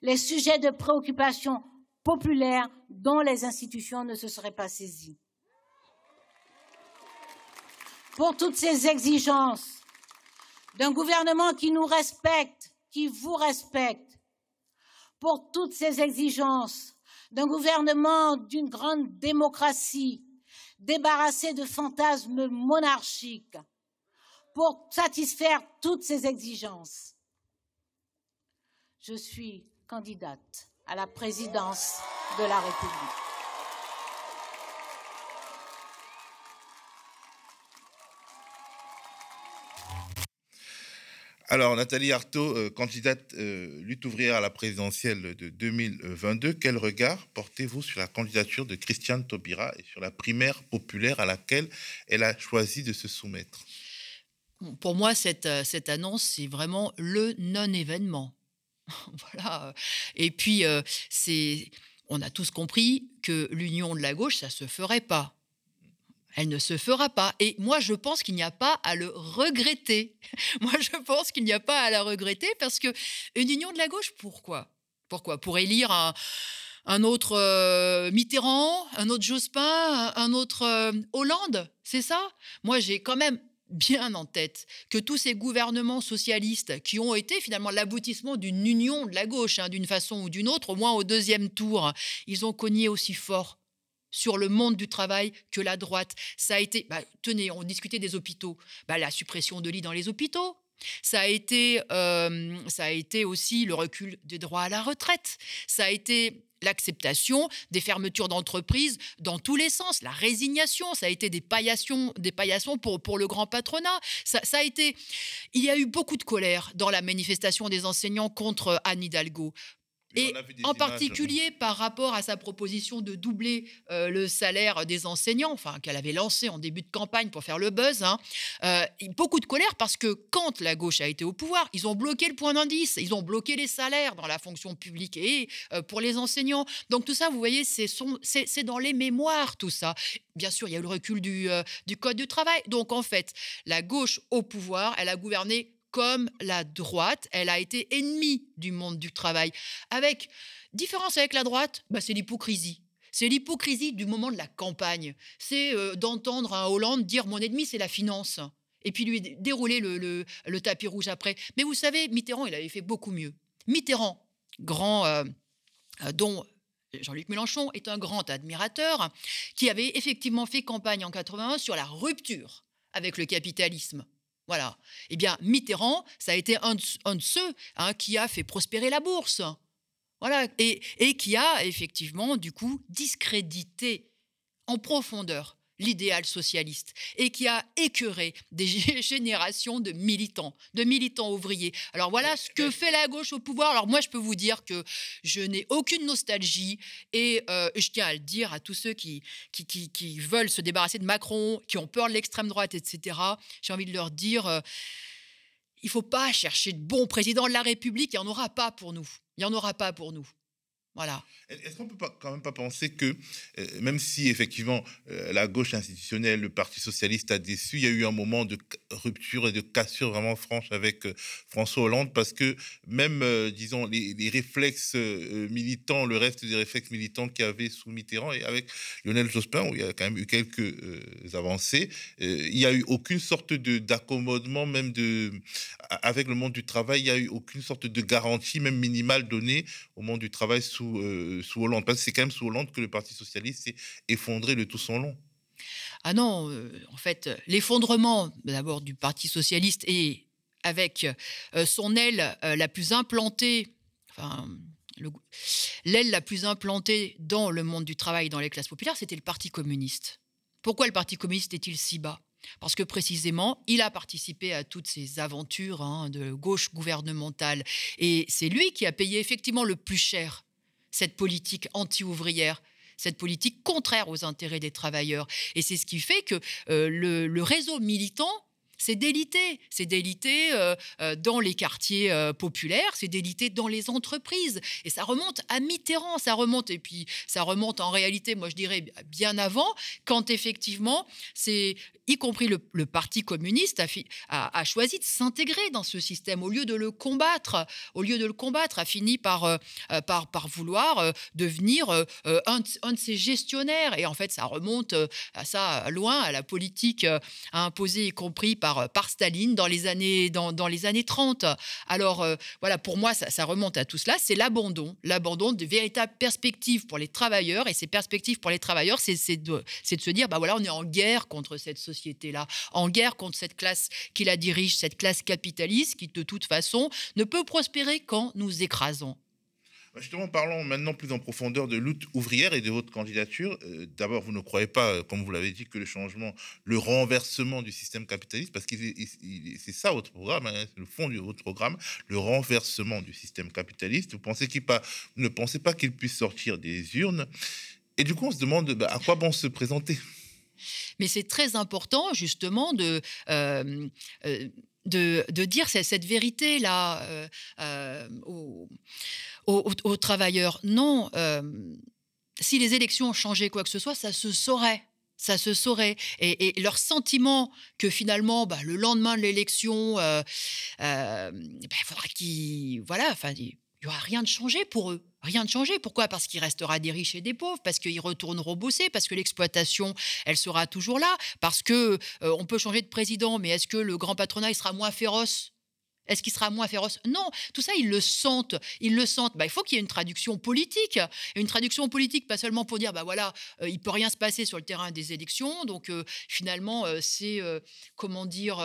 les sujets de préoccupation populaire dont les institutions ne se seraient pas saisies. Pour toutes ces exigences d'un gouvernement qui nous respecte, qui vous respecte, pour toutes ces exigences d'un gouvernement d'une grande démocratie, débarrassé de fantasmes monarchiques, pour satisfaire toutes ces exigences, je suis candidate à la présidence de la République. Alors, Nathalie Arthaud, euh, candidate euh, lutte ouvrière à la présidentielle de 2022, quel regard portez-vous sur la candidature de Christiane Taubira et sur la primaire populaire à laquelle elle a choisi de se soumettre? Pour moi, cette, euh, cette annonce, c'est vraiment le non-événement. voilà. Et puis, euh, c'est, on a tous compris que l'union de la gauche, ça se ferait pas. Elle ne se fera pas. Et moi, je pense qu'il n'y a pas à le regretter. moi, je pense qu'il n'y a pas à la regretter parce que une union de la gauche, pourquoi? Pourquoi? Pour élire un, autre euh, Mitterrand, un autre Jospin, un, autre euh, Hollande, c'est ça? Moi, j'ai quand même bien en tête que tous ces gouvernements socialistes qui ont été finalement l'aboutissement d'une union de la gauche, hein, d'une façon ou d'une autre, au moins au deuxième tour, ils ont cogné aussi fort sur le monde du travail que la droite. Ça a été, bah, tenez, on discutait des hôpitaux, bah, la suppression de lits dans les hôpitaux, ça a été, euh, ça a été aussi le recul des droits à la retraite. Ça a été l'acceptation des fermetures d'entreprises dans tous les sens, la résignation, ça a été des paillassons, des paillassons pour, pour le grand patronat. Ça, ça, a été, il y a eu beaucoup de colère dans la manifestation des enseignants contre Anne Hidalgo. Et en particulier par rapport à sa proposition de doubler euh, le salaire des enseignants, enfin qu'elle avait lancé en début de campagne pour faire le buzz, hein, euh, beaucoup de colère parce que quand la gauche a été au pouvoir, ils ont bloqué le point d'indice, ils ont bloqué les salaires dans la fonction publique et euh, pour les enseignants. Donc tout ça, vous voyez, c'est dans les mémoires tout ça. Bien sûr, il y a eu le recul du, du code du travail. Donc en fait, la gauche au pouvoir, elle a gouverné comme la droite, elle a été ennemie du monde du travail. Avec différence avec la droite, bah, c'est l'hypocrisie. C'est l'hypocrisie du moment de la campagne. C'est euh, d'entendre un Hollande dire mon ennemi, c'est la finance. Et puis lui dérouler le, tapis rouge après. Mais vous savez, Mitterrand, il avait fait beaucoup mieux. Mitterrand, grand, euh, euh, dont Jean-Luc Mélenchon est un grand admirateur, qui avait effectivement fait campagne en 81 sur la rupture avec le capitalisme. Voilà. Eh bien, Mitterrand, ça a été un de, ceux hein, qui a fait prospérer la bourse. Voilà. Et, et qui a effectivement, du coup, discrédité en profondeur l'idéal socialiste et qui a écœuré des générations de militants, de militants ouvriers. Alors voilà ce que fait la gauche au pouvoir. Alors moi, je peux vous dire que je n'ai aucune nostalgie et euh, je tiens à le dire à tous ceux qui, qui, qui, veulent se débarrasser de Macron, qui ont peur de l'extrême droite, etc. J'ai envie de leur dire, euh, il ne faut pas chercher de bons présidents de la République, il n'y en aura pas pour nous. Il n'y en aura pas pour nous. Est-ce qu'on peut pas, quand même pas penser que, euh, même si effectivement euh, la gauche institutionnelle, le Parti socialiste a déçu, il y a eu un moment de rupture et de cassure vraiment franche avec euh, François Hollande, parce que même, disons, les, réflexes militants, le reste des réflexes militants qu'il y avait sous Mitterrand et avec Lionel Jospin, où il y a quand même eu quelques avancées, il n'y a eu aucune sorte d'accommodement, même de, avec le monde du travail, il n'y a eu aucune sorte de garantie, même minimale, donnée au monde du travail sous euh, sous, Hollande Parce que c'est quand même sous Hollande que le Parti socialiste s'est effondré de tout son long. Ah non, euh, en fait, l'effondrement d'abord du Parti socialiste et avec euh, son aile la plus implantée, enfin, l'aile la plus implantée dans le monde du travail, dans les classes populaires, c'était le Parti communiste. Pourquoi le Parti communiste est-il si bas? Parce que précisément, il a participé à toutes ces aventures hein, de gauche gouvernementale. Et c'est lui qui a payé effectivement le plus cher cette politique anti-ouvrière cette politique contraire aux intérêts des travailleurs. Et c'est ce qui fait que euh, le, réseau militant c'est délité. C'est délité euh, euh, dans les quartiers populaires, c'est délité dans les entreprises. Et ça remonte à Mitterrand, ça remonte. Et puis, ça remonte en réalité, moi je dirais, bien avant, quand effectivement, c'est y compris le, Parti communiste, a, choisi de s'intégrer dans ce système au lieu de le combattre. Au lieu de le combattre, a fini par, euh, euh, par, vouloir euh, devenir un, de ses gestionnaires. Et en fait, ça remonte à ça loin, à la politique imposée, y compris par, par Staline dans les années, dans, les années 30. Alors, voilà, pour moi, ça, remonte à tout cela. C'est l'abandon, l'abandon de véritables perspectives pour les travailleurs. Et ces perspectives pour les travailleurs, c'est de, de se dire, bah voilà, on est en guerre contre cette société société-là, en guerre contre cette classe qui la dirige, cette classe capitaliste qui, de toute façon, ne peut prospérer qu'en nous écrasant. Bah, justement, parlons maintenant plus en profondeur de lutte ouvrière et de votre candidature. Euh, d'abord, vous ne croyez pas, euh, comme vous l'avez dit, que le changement, le renversement du système capitaliste, parce que c'est ça votre programme, hein, le fond de votre programme, le renversement du système capitaliste. Vous, pensez ne pensez pas qu'il puisse sortir des urnes. Et du coup, on se demande bah, à quoi bon se présenter? Mais c'est très important justement de, euh, de, dire cette vérité-là euh, aux, travailleurs. Non, si les élections ont changé quoi que ce soit, ça se saurait ça se saurait. Et, leur sentiment que finalement, bah, le lendemain de l'élection, il bah, faudra qu'ils, voilà, enfin, il n'y aura rien de changé pour eux. Rien de changé. Pourquoi? Parce qu'il restera des riches et des pauvres, parce qu'ils retourneront bosser, parce que l'exploitation, elle sera toujours là, parce que euh, on peut changer de président, mais est-ce que le grand patronat il sera moins féroce? Est-ce qu'il sera moins féroce? Non, tout ça, ils le sentent. Ils le sentent. Bah, il faut qu'il y ait une traduction politique. une traduction politique, pas seulement pour dire, bah voilà, euh, il peut rien se passer sur le terrain des élections. Donc, euh, finalement, c'est, comment dire,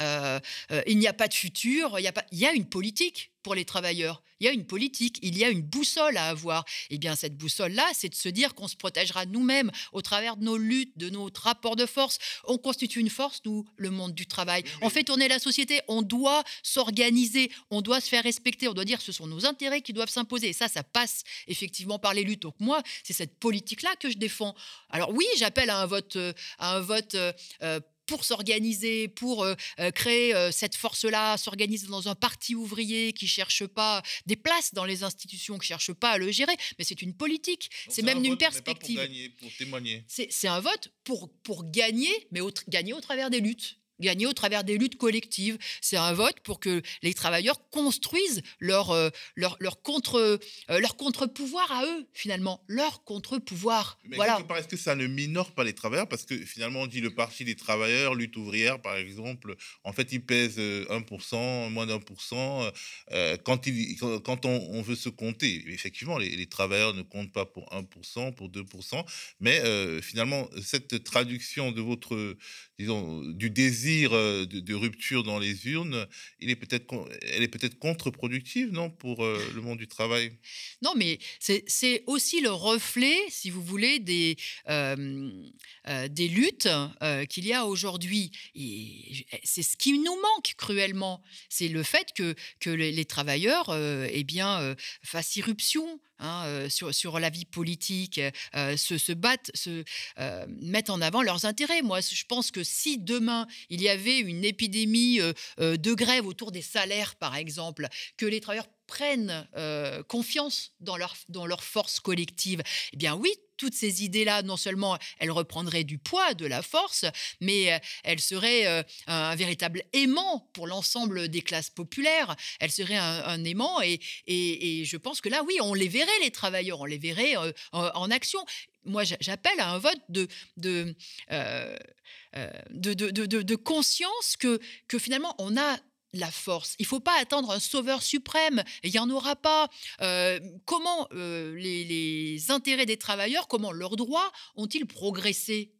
il n'y a pas de futur. Il y a, pas, il y a une politique pour les travailleurs. Il y a une politique, il y a une boussole à avoir. Et eh bien, cette boussole-là, c'est de se dire qu'on se protégera nous-mêmes au travers de nos luttes, de notre rapport de force. On constitue une force, nous, le monde du travail. On fait tourner la société, on doit s'organiser, on doit se faire respecter, on doit dire que ce sont nos intérêts qui doivent s'imposer. Et ça, ça passe effectivement par les luttes. Donc moi, c'est cette politique-là que je défends. Alors oui, j'appelle à un vote, euh, à un vote euh, euh, pour s'organiser, pour euh, euh, créer euh, cette force-là, s'organiser dans un parti ouvrier qui cherche pas des places dans les institutions, qui cherche pas à le gérer, mais c'est une politique, c'est même une perspective. pour gagner, pour témoigner. C'est un vote pour, pour gagner, mais gagner au travers des luttes gagné au travers des luttes collectives. C'est un vote pour que les travailleurs construisent leur, euh, leur, leur, contre, euh, leur contre-pouvoir à eux, finalement, leur contre-pouvoir. Mais Voilà. part, est-ce que ça ne minore pas les travailleurs Parce que finalement, on dit le parti des travailleurs, lutte ouvrière, par exemple, en fait, il pèse euh, 1%, moins d'un pour cent. euh, Quand, il, quand- quand on, on veut se compter, effectivement, les, les travailleurs ne comptent pas pour 1%, pour 2%, mais euh, finalement, cette traduction de votre, disons, du désir de, rupture dans les urnes, il est peut-être, elle est peut-être contre-productive, non, pour le monde du travail? Non, mais c'est aussi le reflet, si vous voulez, des, des luttes qu'il y a aujourd'hui. Et c'est ce qui nous manque cruellement. C'est le fait que, que les, les travailleurs eh bien, fassent irruption. Hein, euh, sur, sur la vie politique, euh, se, se battent, se euh, mettent en avant leurs intérêts. Moi, je pense que si demain il y avait une épidémie euh, euh, de grève autour des salaires, par exemple, que les travailleurs prennent euh, confiance dans leur, dans leur force collective, eh bien oui, toutes ces idées-là, non seulement elles reprendraient du poids, de la force, mais euh, elles seraient euh, un véritable aimant pour l'ensemble des classes populaires. Elles seraient un, aimant et, je pense que là, oui, on les verrait, les travailleurs, on les verrait euh, en, action. Moi, j'a- j'appelle à un vote de, conscience que finalement, on a la force. Il ne faut pas attendre un sauveur suprême. Il n'y en aura pas. Euh, comment euh, les, les intérêts des travailleurs, comment leurs droits ont-ils progressé?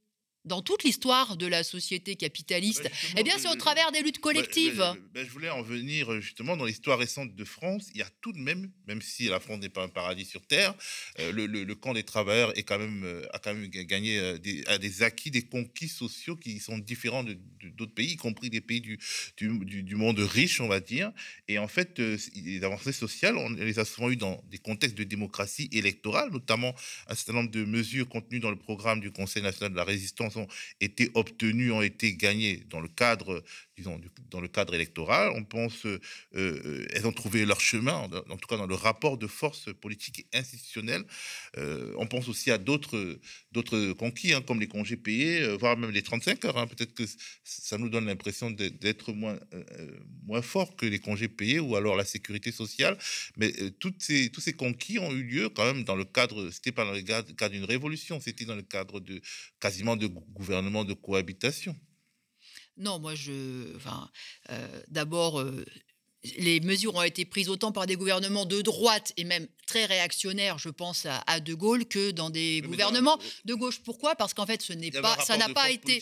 Dans toute l'histoire de la société capitaliste Bah, Eh bien, c'est au travers des luttes Ouais, collectives. ben, je voulais en venir euh, justement dans l'histoire récente de France. Il y a tout de même, même si la France n'est pas un paradis sur terre, euh, le, le- le camp des travailleurs est quand même, euh, a quand même ga- gagné euh, des, a des acquis, des conquis sociaux qui sont différents de- d'autres pays, y compris des pays du, du, du- du monde riche, on va dire. Et en fait, les avancées sociales, on les a souvent eues dans des contextes de démocratie électorale, notamment un certain nombre de mesures contenues dans le programme du Conseil national de la résistance ont été obtenues, ont été gagnées dans le cadre disons, du- dans le cadre électoral. On pense, euh, euh, elles ont trouvé leur chemin, en, tout cas dans le rapport de force politique et institutionnelle. Euh, on pense aussi à d'autres, conquis, hein, comme les congés payés, euh, voire même les 35 heures. hein. Peut-être que ça nous donne l'impression d'être- moins, euh, fort que les congés payés ou alors la sécurité sociale. Mais toutes ces, tous ces conquis ont eu lieu quand même dans le cadre, c'était pas dans le cadre d'une révolution, c'était dans le cadre de quasiment de gou- gouvernement de cohabitation. Non, moi, je. Enfin, euh, d'abord, euh, les mesures ont été prises autant par des gouvernements de droite et même très réactionnaires, je pense à, à De Gaulle, que dans des mais dans- gouvernements de gauche. Pourquoi? Parce qu'en fait, ce n'est pas, ça n'a pas été.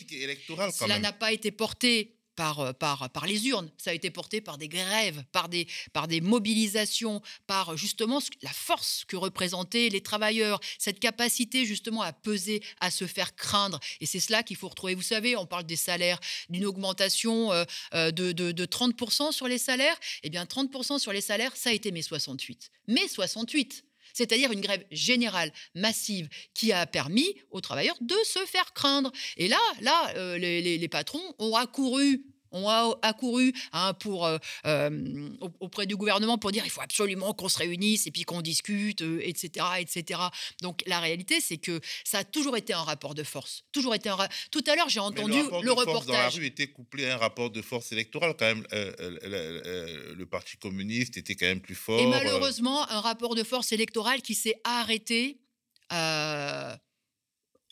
Cela n'a pas été porté par, euh, par, par les urnes, ça a été porté par des grèves, par des, par des mobilisations, par justement ce- la force que représentaient les travailleurs, cette capacité justement à peser, à se faire craindre. Et c'est cela qu'il faut retrouver. Vous savez, on parle des salaires, d'une augmentation euh, euh, de, de, de 30% sur les salaires. Eh bien, 30% sur les salaires, ça a été mai 68. Mai 68 c'est-à-dire une grève générale, massive, qui a permis aux travailleurs de se faire craindre. Et là, là, euh, les, patrons ont accouru ont a- accouru hein, pour, euh, euh, au- auprès du gouvernement pour dire il faut absolument qu'on se réunisse et puis qu'on discute, euh, etc., etc. Donc la réalité, c'est que ça a toujours été un rapport de force. Toujours été un Tout à l'heure, j'ai Mais entendu le, rapport le, de force dans la reportage. rue était couplé à un rapport de force électorale quand même. Euh, euh, le Parti communiste était quand même plus fort. Et malheureusement, un rapport de force électorale qui s'est arrêté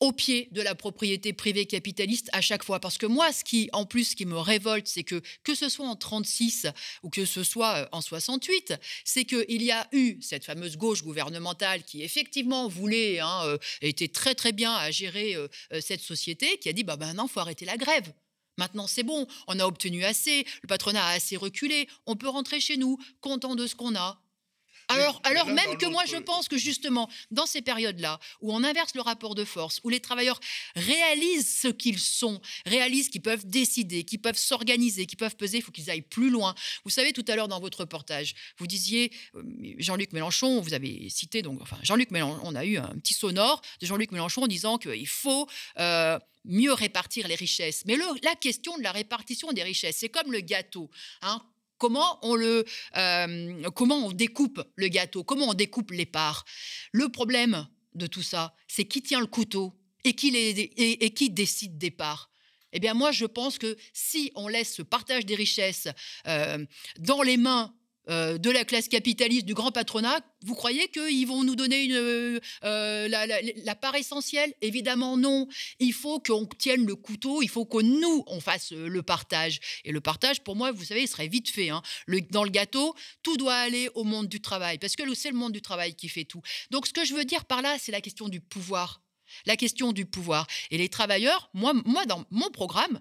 au pied de la propriété privée capitaliste à chaque fois. Parce que moi, ce qui, en plus, qui me révolte, c'est que, que ce soit en 36 ou que ce soit euh, en 68, c'est qu'il y a eu cette fameuse gauche gouvernementale qui, effectivement, voulait, hein, euh, était très, très bien à gérer euh, cette société, qui a dit, bah, maintenant, il faut arrêter la grève. Maintenant, c'est bon, on a obtenu assez, le patronat a assez reculé, on peut rentrer chez nous, content de ce qu'on a. Alors, même que moi, je pense que justement, dans ces périodes-là, où on inverse le rapport de force, où les travailleurs réalisent ce qu'ils sont, réalisent qu'ils peuvent décider, qu'ils peuvent s'organiser, qu'ils peuvent peser, il faut qu'ils aillent plus loin. Vous savez, tout à l'heure dans votre reportage, vous disiez, euh, Jean-Luc Mélenchon, vous avez cité, donc, enfin, Jean-Luc Mélenchon, on a eu un petit sonore de Jean-Luc Mélenchon en disant qu'il faut euh, mieux répartir les richesses. Mais le- la question de la répartition des richesses, c'est comme le gâteau. Hein, Comment on, le, euh, comment on découpe le gâteau Comment on découpe les parts. Le problème de tout ça, c'est qui tient le couteau et qui, décide des parts. Eh bien, moi, je pense que si on laisse ce partage des richesses euh, dans les mains euh, de la classe capitaliste, du grand patronat, vous croyez qu'ils vont nous donner euh, la, la, part essentielle? Évidemment non. Il faut qu'on tienne le couteau, il faut que nous, on fasse le partage. Et le partage, pour moi, vous savez, il serait vite fait. Hein. Le, dans le gâteau, tout doit aller au monde du travail, parce que c'est le monde du travail qui fait tout. Donc ce que je veux dire par là, c'est la question du pouvoir. La question du pouvoir. Et les travailleurs, moi, moi dans mon programme,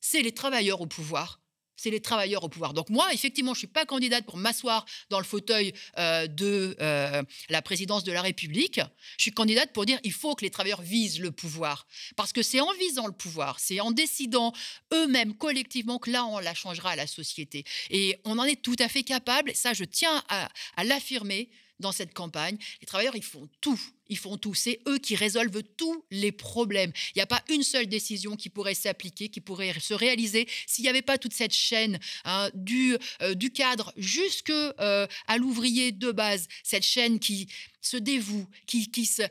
c'est les travailleurs au pouvoir c'est les travailleurs au pouvoir. Donc moi, effectivement, je ne suis pas candidate pour m'asseoir dans le fauteuil euh, de euh, la présidence de la République. Je suis candidate pour dire il faut que les travailleurs visent le pouvoir. Parce que c'est en visant le pouvoir, c'est en décidant eux-mêmes collectivement que là, on la changera à la société. Et on en est tout à fait capable. Ça, je tiens à, à l'affirmer dans cette campagne. Les travailleurs, ils font tout ils font tout. C'est eux qui résolvent tous les problèmes. Il n'y a pas une seule décision qui pourrait s'appliquer, qui pourrait se réaliser s'il n'y avait pas toute cette chaîne hein, du, euh, du cadre jusque euh, à l'ouvrier de base, cette chaîne qui se dévoue, qui, se,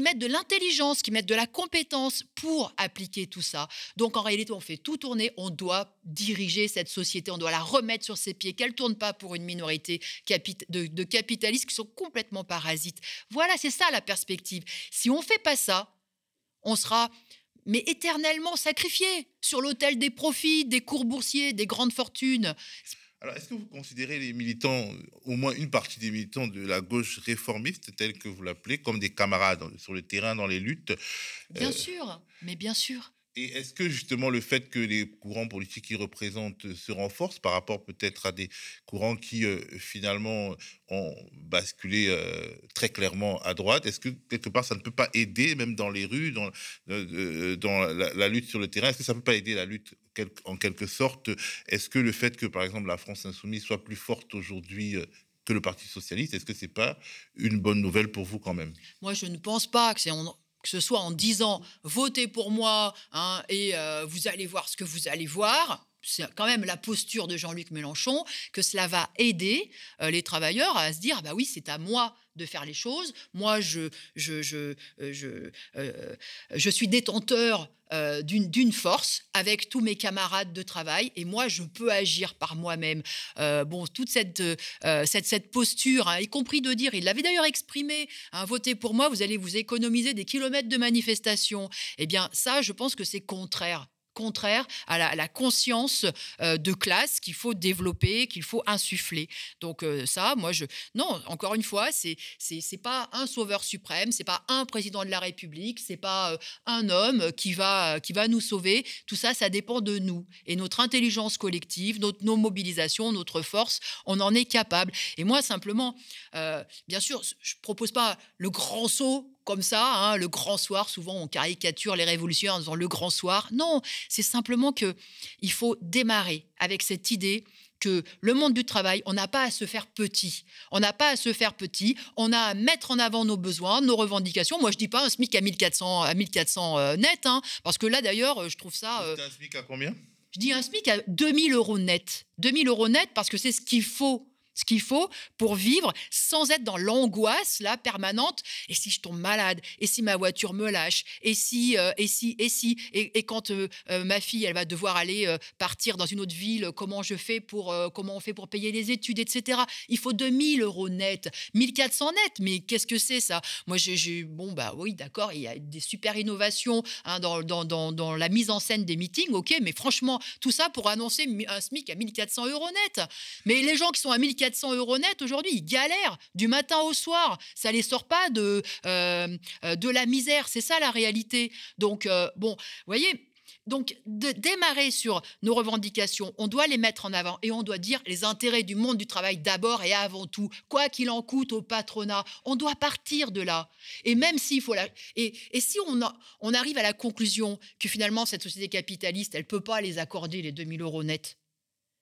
mettent de l'intelligence, qui mettent de la compétence pour appliquer tout ça. Donc en réalité, on fait tout tourner, on doit diriger cette société, on doit la remettre sur ses pieds, qu'elle ne tourne pas pour une minorité de, de capitalistes qui sont complètement parasites. Voilà, c'est ça la perspective. Si on fait pas ça, on sera mais éternellement sacrifié sur l'autel des profits, des cours boursiers, des grandes fortunes. Alors, est-ce que vous considérez les militants, au moins une partie des militants de la gauche réformiste, tels que vous l'appelez, comme des camarades sur le terrain dans les luttes Bien euh, sûr, mais bien sûr. Et est-ce que justement le fait que les courants politiques qui représentent se renforcent par rapport peut-être à des courants qui euh, finalement ont basculé euh, très clairement à droite, est-ce que quelque part ça ne peut pas aider, même dans les rues, dans, euh, la, lutte sur le terrain, est-ce que ça ne peut pas aider la lutte en quelque sorte? Est-ce que le fait que par exemple la France insoumise soit plus forte aujourd'hui que le Parti socialiste, est-ce que c'est pas une bonne nouvelle pour vous quand même? Moi, je ne pense pas que c'est que ce soit en disant votez pour moi hein, et euh, vous allez voir ce que vous allez voir. C'est quand même la posture de Jean-Luc Mélenchon que cela va aider euh, les travailleurs à se dire ah bah oui c'est à moi de faire les choses. Moi, je, je, je, euh, je, euh, je suis détenteur euh, d'une force avec tous mes camarades de travail et moi, je peux agir par moi-même. bon, toute cette, cette, cette posture, hein, y compris de dire, il l'avait d'ailleurs exprimé, hein, votez pour moi, vous allez vous économiser des kilomètres de manifestation. Eh bien, ça, je pense que c'est contraire contraire à la, conscience euh, de classe qu'il faut développer, qu'il faut insuffler. Donc euh, ça, moi, je non. Encore une fois, c'est c'est pas un sauveur suprême, c'est pas un président de la République, c'est pas euh, un homme qui va qui va nous sauver. Tout ça, ça dépend de nous et notre intelligence collective, notre nos mobilisations, notre force. On en est capable. Et moi, simplement, bien sûr, je propose pas le grand saut comme ça, hein, le grand soir. Souvent, on caricature les révolutionnaires en disant le grand soir. Non, c'est simplement que il faut démarrer avec cette idée que le monde du travail, on n'a pas à se faire petit. On n'a pas à se faire petit. On a à mettre en avant nos besoins, nos revendications. Moi, je dis pas un SMIC à 1400, à 1400 euh, net, hein, parce que là, d'ailleurs, je trouve ça. Euh, un SMIC à combien? Je dis un SMIC à 2000 euros net. 2000 euros net parce que c'est ce qu'il faut ce qu'il faut pour vivre sans être dans l'angoisse là permanente. Et si je tombe malade? Et si ma voiture me lâche? Et si euh, Et si Et si? Et, quand euh, euh, ma fille elle va devoir aller partir dans une autre ville, comment je fais pour comment on fait pour payer les études, etc. Il faut 2000 euros net, 1400 net. Mais qu'est-ce que c'est ça? Moi j'ai bon bah oui d'accord, il y a des super innovations hein, dans, dans, dans, dans, la mise en scène des meetings, ok. Mais franchement tout ça pour annoncer un SMIC à 1400 euros net. Mais les gens qui sont à 1400 400 euros net aujourd'hui. Ils galèrent du matin au soir. Ça les sort pas de, euh, euh, de la misère. C'est ça la réalité. Donc, euh, bon, vous voyez, donc, de démarrer sur nos revendications, on doit les mettre en avant et on doit dire les intérêts du monde du travail d'abord et avant tout, quoi qu'il en coûte au patronat. On doit partir de là. Et même s'il faut et, et, si on, on arrive à la conclusion que finalement cette société capitaliste, elle peut pas les accorder les 2000 euros nets,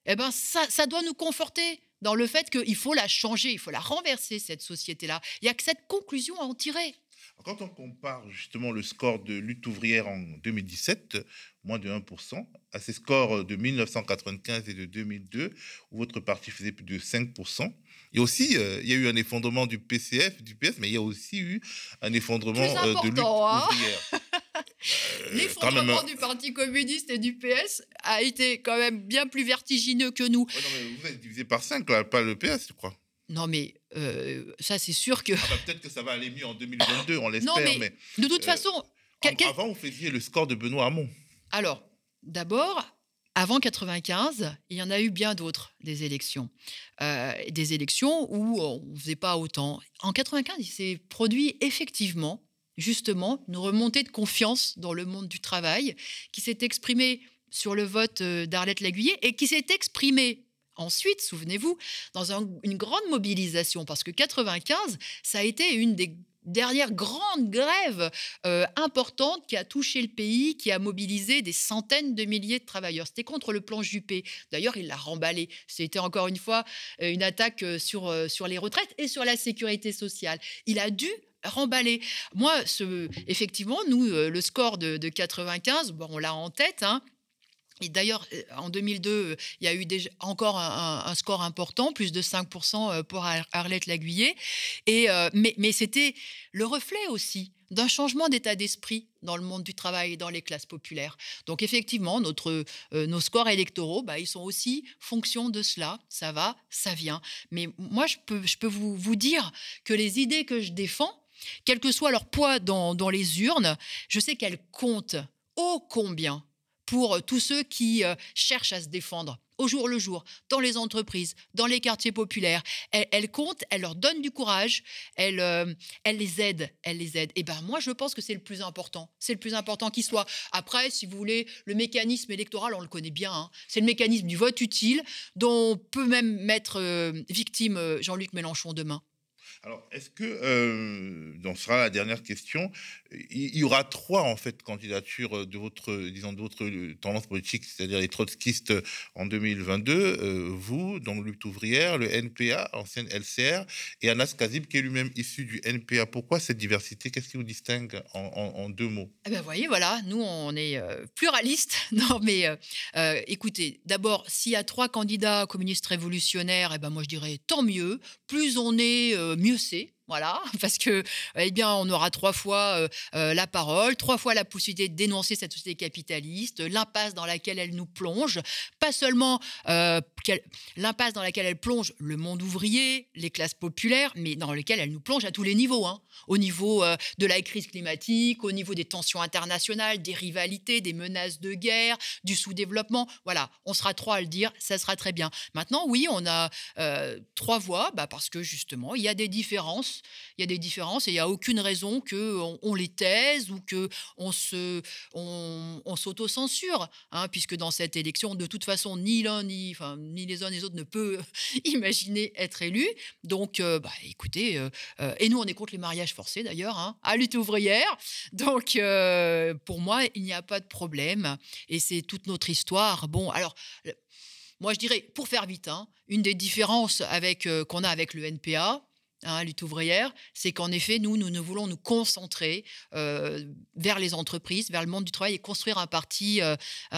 eh ben ça, ça doit nous conforter dans le fait qu'il faut la changer, il faut la renverser, cette société-là. Il n'y a que cette conclusion à en tirer. Quand on compare justement le score de lutte ouvrière en 2017, moins de 1%, à ces scores de 1995 et de 2002, où votre parti faisait plus de 5%, il y a aussi euh, il y a eu un effondrement du PCF, du PS, mais il y a aussi eu un effondrement euh, de lutte hein. ouvrière. L'effondrement du Parti communiste et du PS a été quand même bien plus vertigineux que nous. vous êtes divisé par 5, pas le PS, je crois. Non, mais ça, c'est sûr que. Ah bah, peut-être que ça va aller mieux en 2022, on l'espère. Non, mais, de toute façon. Avant, vous faisiez le score de Benoît Hamon. Alors, d'abord, avant 95, il y en a eu bien d'autres des élections, des élections où on ne faisait pas autant. En 95, il s'est produit effectivement, justement, une remontée de confiance dans le monde du travail qui s'est exprimée sur le vote d'Arlette Laguiller et qui s'est exprimée ensuite, souvenez-vous, dans une grande mobilisation, parce que 95, ça a été une des dernières grandes grèves euh, importantes qui a touché le pays, qui a mobilisé des centaines de milliers de travailleurs. C'était contre le plan Juppé. D'ailleurs, il l'a remballé. C'était encore une fois euh, une attaque euh, sur les retraites et sur la sécurité sociale. Il a dû remballer. Moi, ce, effectivement, nous, le score de, 95, bon, on l'a en tête, hein, et d'ailleurs, euh, en 2002, euh, il y a eu déjà encore un, score important, plus de 5% euh, pour Arlette Laguiller. Et, mais, mais c'était le reflet aussi d'un changement d'état d'esprit dans le monde du travail et dans les classes populaires. Donc effectivement, notre, nos scores électoraux, bah, ils sont aussi fonction de cela. Ça va, ça vient. Mais moi, je peux, je peux vous, vous dire que les idées que je défends, quel que soit leur poids dans, les urnes, je sais qu'elles comptent ô combien pour euh, tous ceux qui euh, cherchent à se défendre au jour le jour, dans les entreprises, dans les quartiers populaires. Elle, compte, elle leur donne du courage, elle, euh, les aide, elle les aide. Et ben moi, je pense que c'est le plus important. C'est le plus important qui soit. Après, si vous voulez, le mécanisme électoral, on le connaît bien. Hein. C'est le mécanisme du vote utile, dont peut même mettre victime Jean-Luc Mélenchon demain. Alors, est-ce que, euh, donc ce sera la dernière question, il y aura trois en fait candidatures de votre, disons, d'autres tendances politiques, c'est-à-dire les trotskistes en 2022, euh, vous, donc lutte ouvrière, le NPA, ancienne LCR, et Anas Kazib qui est lui-même issu du NPA. Pourquoi cette diversité? Qu'est-ce qui vous distingue en, deux mots? Eh Vous voyez, voilà, nous on est euh, pluralistes. non, mais euh, écoutez, d'abord, s'il y a trois candidats communistes révolutionnaires, eh ben moi je dirais tant mieux. Plus on est, mieux c'est. Voilà, parce que eh bien, on aura trois fois euh, euh, la parole, trois fois la possibilité de dénoncer cette société capitaliste, l'impasse dans laquelle elle nous plonge, pas seulement euh, l'impasse dans laquelle elle plonge le monde ouvrier, les classes populaires, mais dans lequel elle nous plonge à tous les niveaux, hein. au niveau de la crise climatique, au niveau des tensions internationales, des rivalités, des menaces de guerre, du sous-développement. Voilà, on sera trois à le dire, ça sera très bien. Maintenant, oui, on a trois voix, bah, parce que justement, il y a des différences il y a des différences et il n'y a aucune raison qu'on on les taise ou qu'on se, on, s'auto-censure, hein, puisque dans cette élection, de toute façon, ni l'un ni, enfin, ni les uns ni les autres ne peut imaginer être élu. Donc, euh, bah, écoutez, euh, euh, et nous, on est contre les mariages forcés d'ailleurs, hein, à lutte ouvrière. Donc, pour moi, il n'y a pas de problème et c'est toute notre histoire. Bon, alors. Moi, je dirais, pour faire vite, hein, une des différences avec qu'on a avec le NPA, hein, lutte ouvrière, c'est qu'en effet, nous, nous ne voulons nous concentrer euh, vers les entreprises, vers le monde du travail et construire un parti euh,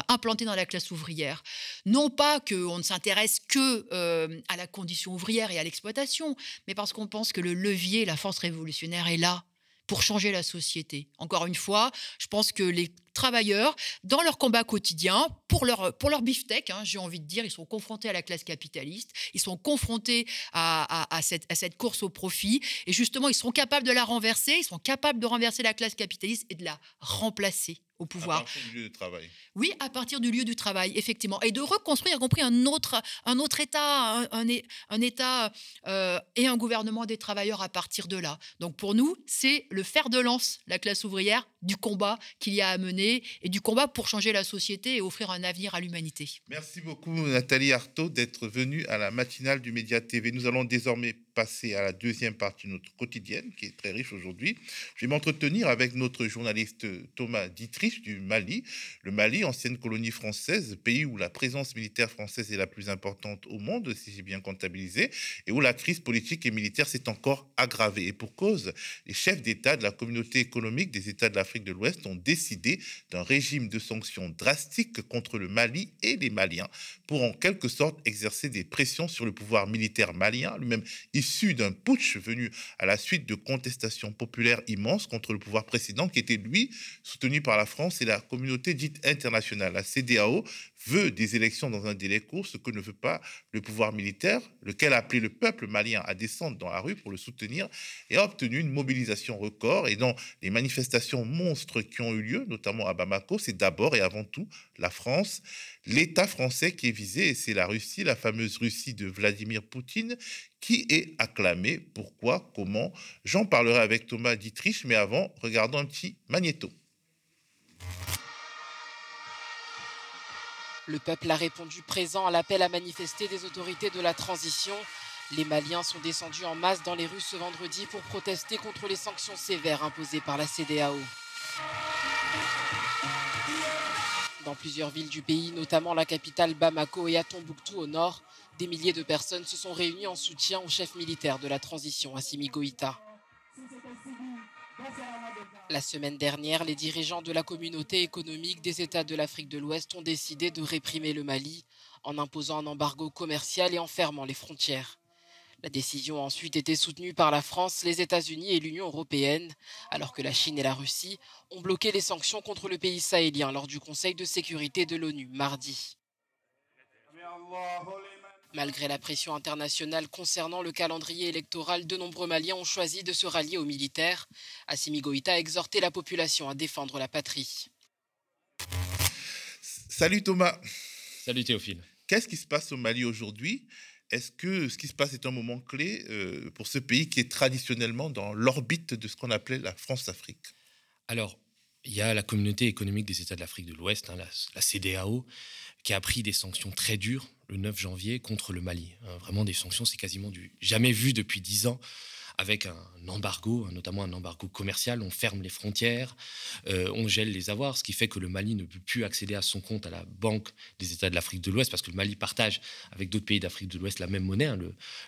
implanté dans la classe ouvrière. Non pas qu'on ne s'intéresse que euh, à la condition ouvrière et à l'exploitation, mais parce qu'on pense que le levier, la force révolutionnaire est là pour changer la société. Encore une fois, je pense que les travailleurs, dans leur combat quotidien, pour leur, pour leur beefsteak, hein, j'ai envie de dire, ils sont confrontés à la classe capitaliste, ils sont confrontés à, cette, à cette course au profit, et justement, ils sont capables de la renverser, ils sont capables de renverser la classe capitaliste et de la remplacer au pouvoir. À partir du lieu de travail. Oui, à partir du lieu du travail, effectivement. Et de reconstruire, y compris un autre, un autre État, un, un, État euh, et un gouvernement des travailleurs à partir de là. Donc pour nous, c'est le fer de lance, la classe ouvrière, du combat qu'il y a à mener et du combat pour changer la société et offrir un avenir à l'humanité. Merci beaucoup Nathalie Artaud d'être venue à la matinale du Média TV. Nous allons désormais passer à la deuxième partie de notre quotidienne qui est très riche aujourd'hui. Je vais m'entretenir avec notre journaliste Thomas Dietrich du Mali. Le Mali, ancienne colonie française, pays où la présence militaire française est la plus importante au monde, si j'ai bien comptabilisé, et où la crise politique et militaire s'est encore aggravée. Et pour cause, les chefs d'État de la communauté économique des États de l'Afrique de l'Ouest ont décidé d'un régime de sanctions drastiques contre le Mali et les Maliens pour en quelque sorte exercer des pressions sur le pouvoir militaire malien, lui-même issu d'un putsch venu à la suite de contestations populaires immenses contre le pouvoir précédent qui était lui soutenu par la France et la communauté dite internationale. La CDAO veut des élections dans un délai court, ce que ne veut pas le pouvoir militaire, lequel a appelé le peuple malien à descendre dans la rue pour le soutenir et a obtenu une mobilisation record. Et dans les manifestations monstres qui ont eu lieu, notamment à Bamako, c'est d'abord et avant tout la France, l'État français qui est visé, et c'est la Russie, la fameuse Russie de Vladimir Poutine, qui est acclamée. Pourquoi? Comment? J'en parlerai avec Thomas Dietrich, mais avant, regardons un petit magnéto. Le peuple a répondu présent à l'appel à manifester des autorités de la transition. Les Maliens sont descendus en masse dans les rues ce vendredi pour protester contre les sanctions sévères imposées par la CDAO. Dans plusieurs villes du pays, notamment la capitale Bamako et à Tombouctou au nord, des milliers de personnes se sont réunies en soutien au chef militaire de la transition, Assimi Goïta. La semaine dernière, les dirigeants de la communauté économique des États de l'Afrique de l'Ouest ont décidé de réprimer le Mali en imposant un embargo commercial et en fermant les frontières. La décision a ensuite été soutenue par la France, les États-Unis et l'Union européenne, alors que la Chine et la Russie ont bloqué les sanctions contre le pays sahélien lors du Conseil de sécurité de l'ONU mardi. Malgré la pression internationale concernant le calendrier électoral, de nombreux Maliens ont choisi de se rallier aux militaires. Assimi Goïta a exhorté la population à défendre la patrie. Salut Thomas. Salut Théophile. Qu'est-ce qui se passe au Mali aujourd'hui? Est-ce que ce qui se passe est un moment clé euh, pour ce pays qui est traditionnellement dans l'orbite de ce qu'on appelait la France-Afrique? Alors, il y a la communauté économique des États de l'Afrique de l'Ouest, hein, la, la, CDAO, qui a pris des sanctions très dures le 9 janvier contre le Mali. Hein, vraiment des sanctions, c'est quasiment du jamais vu depuis dix ans avec un embargo, notamment un embargo commercial. On ferme les frontières, euh, on gèle les avoirs, ce qui fait que le Mali ne peut plus accéder à son compte à la Banque des États de l'Afrique de l'Ouest, parce que le Mali partage avec d'autres pays d'Afrique de l'Ouest la même monnaie, hein,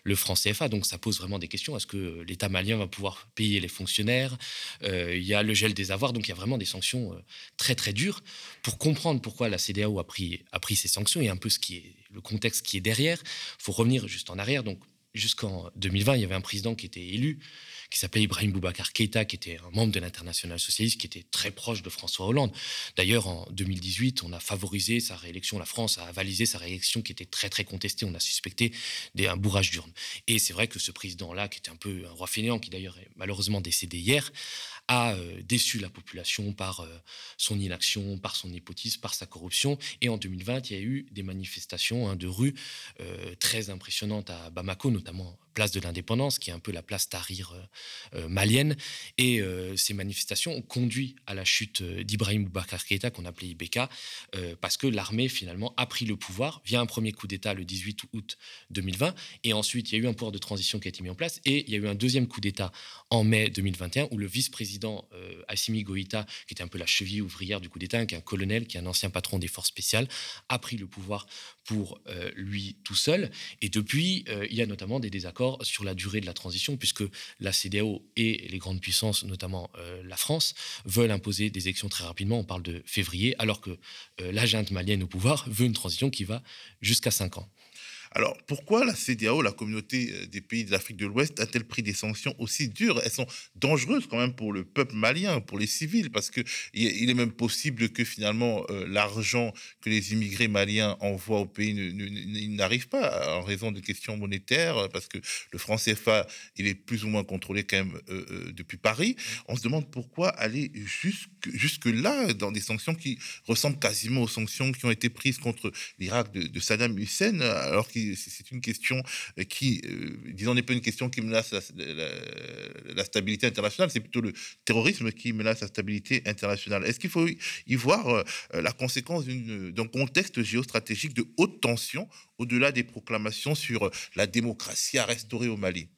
le, franc CFA. Donc ça pose vraiment des questions. Est-ce que l'État malien va pouvoir payer les fonctionnaires? Euh, Il y a le gel des avoirs, donc il y a vraiment des sanctions euh, très très dures. Pour comprendre pourquoi la CDAO a pris, ces sanctions et un peu ce qui est le contexte qui est derrière, il faut revenir juste en arrière. Jusqu'en 2020, il y avait un président qui était élu, qui s'appelait Ibrahim Boubacar Keïta, qui était un membre de l'international socialiste, qui était très proche de François Hollande. D'ailleurs, en 2018, on a favorisé sa réélection. La France a avalisé sa réélection qui était très, très contestée. On a suspecté un bourrage d'urne. Et c'est vrai que ce président-là, qui était un peu un roi fainéant, qui d'ailleurs est malheureusement décédé hier, a déçu la population par son inaction, par son népotisme, par sa corruption. Et en 2020, il y a eu des manifestations hein, de rue très impressionnantes à Bamako, notamment place de l'indépendance, qui est un peu la place Tahrir malienne. Et ces manifestations ont conduit à la chute d'Ibrahim Boubacar Keïta, qu'on appelait IBK, parce que l'armée finalement a pris le pouvoir via un premier coup d'État le 18 août 2020. Et ensuite, il y a eu un pouvoir de transition qui a été mis en place. Et il y a eu un deuxième coup d'État en mai 2021, où le vice-président Assimi Goïta, qui était un peu la cheville ouvrière du coup d'État, qui est un colonel, qui est un ancien patron des forces spéciales, a pris le pouvoir pour lui tout seul. Et depuis, il y a notamment des désaccords sur la durée de la transition, puisque la CDAO et les grandes puissances, notamment euh, la France, veulent imposer des élections très rapidement. On parle de février, alors que euh, la junte malienne au pouvoir veut une transition qui va jusqu'à 5 ans. Alors, pourquoi la CDAO, la communauté euh, des pays de l'Afrique de l'Ouest, a-t-elle pris des sanctions aussi dures? Elles sont dangereuses quand même pour le peuple malien, pour les civils, parce qu'il est même possible que finalement euh, l'argent que les immigrés maliens envoient au pays n'arrive pas en raison de questions monétaires, parce que le franc CFA, il est plus ou moins contrôlé quand même euh, depuis Paris. On se demande pourquoi aller jusque, jusque là dans des sanctions qui ressemblent quasiment aux sanctions qui ont été prises contre l'Irak de, de Saddam Hussein, alors qu'il c'est une question euh, qui, euh, disons, n'est pas une question qui menace la, stabilité internationale, c'est plutôt le terrorisme qui menace la stabilité internationale. Est-ce qu'il faut y voir euh, la conséquence d'un contexte géostratégique de haute tension au-delà des proclamations sur la démocratie à restaurer au Mali?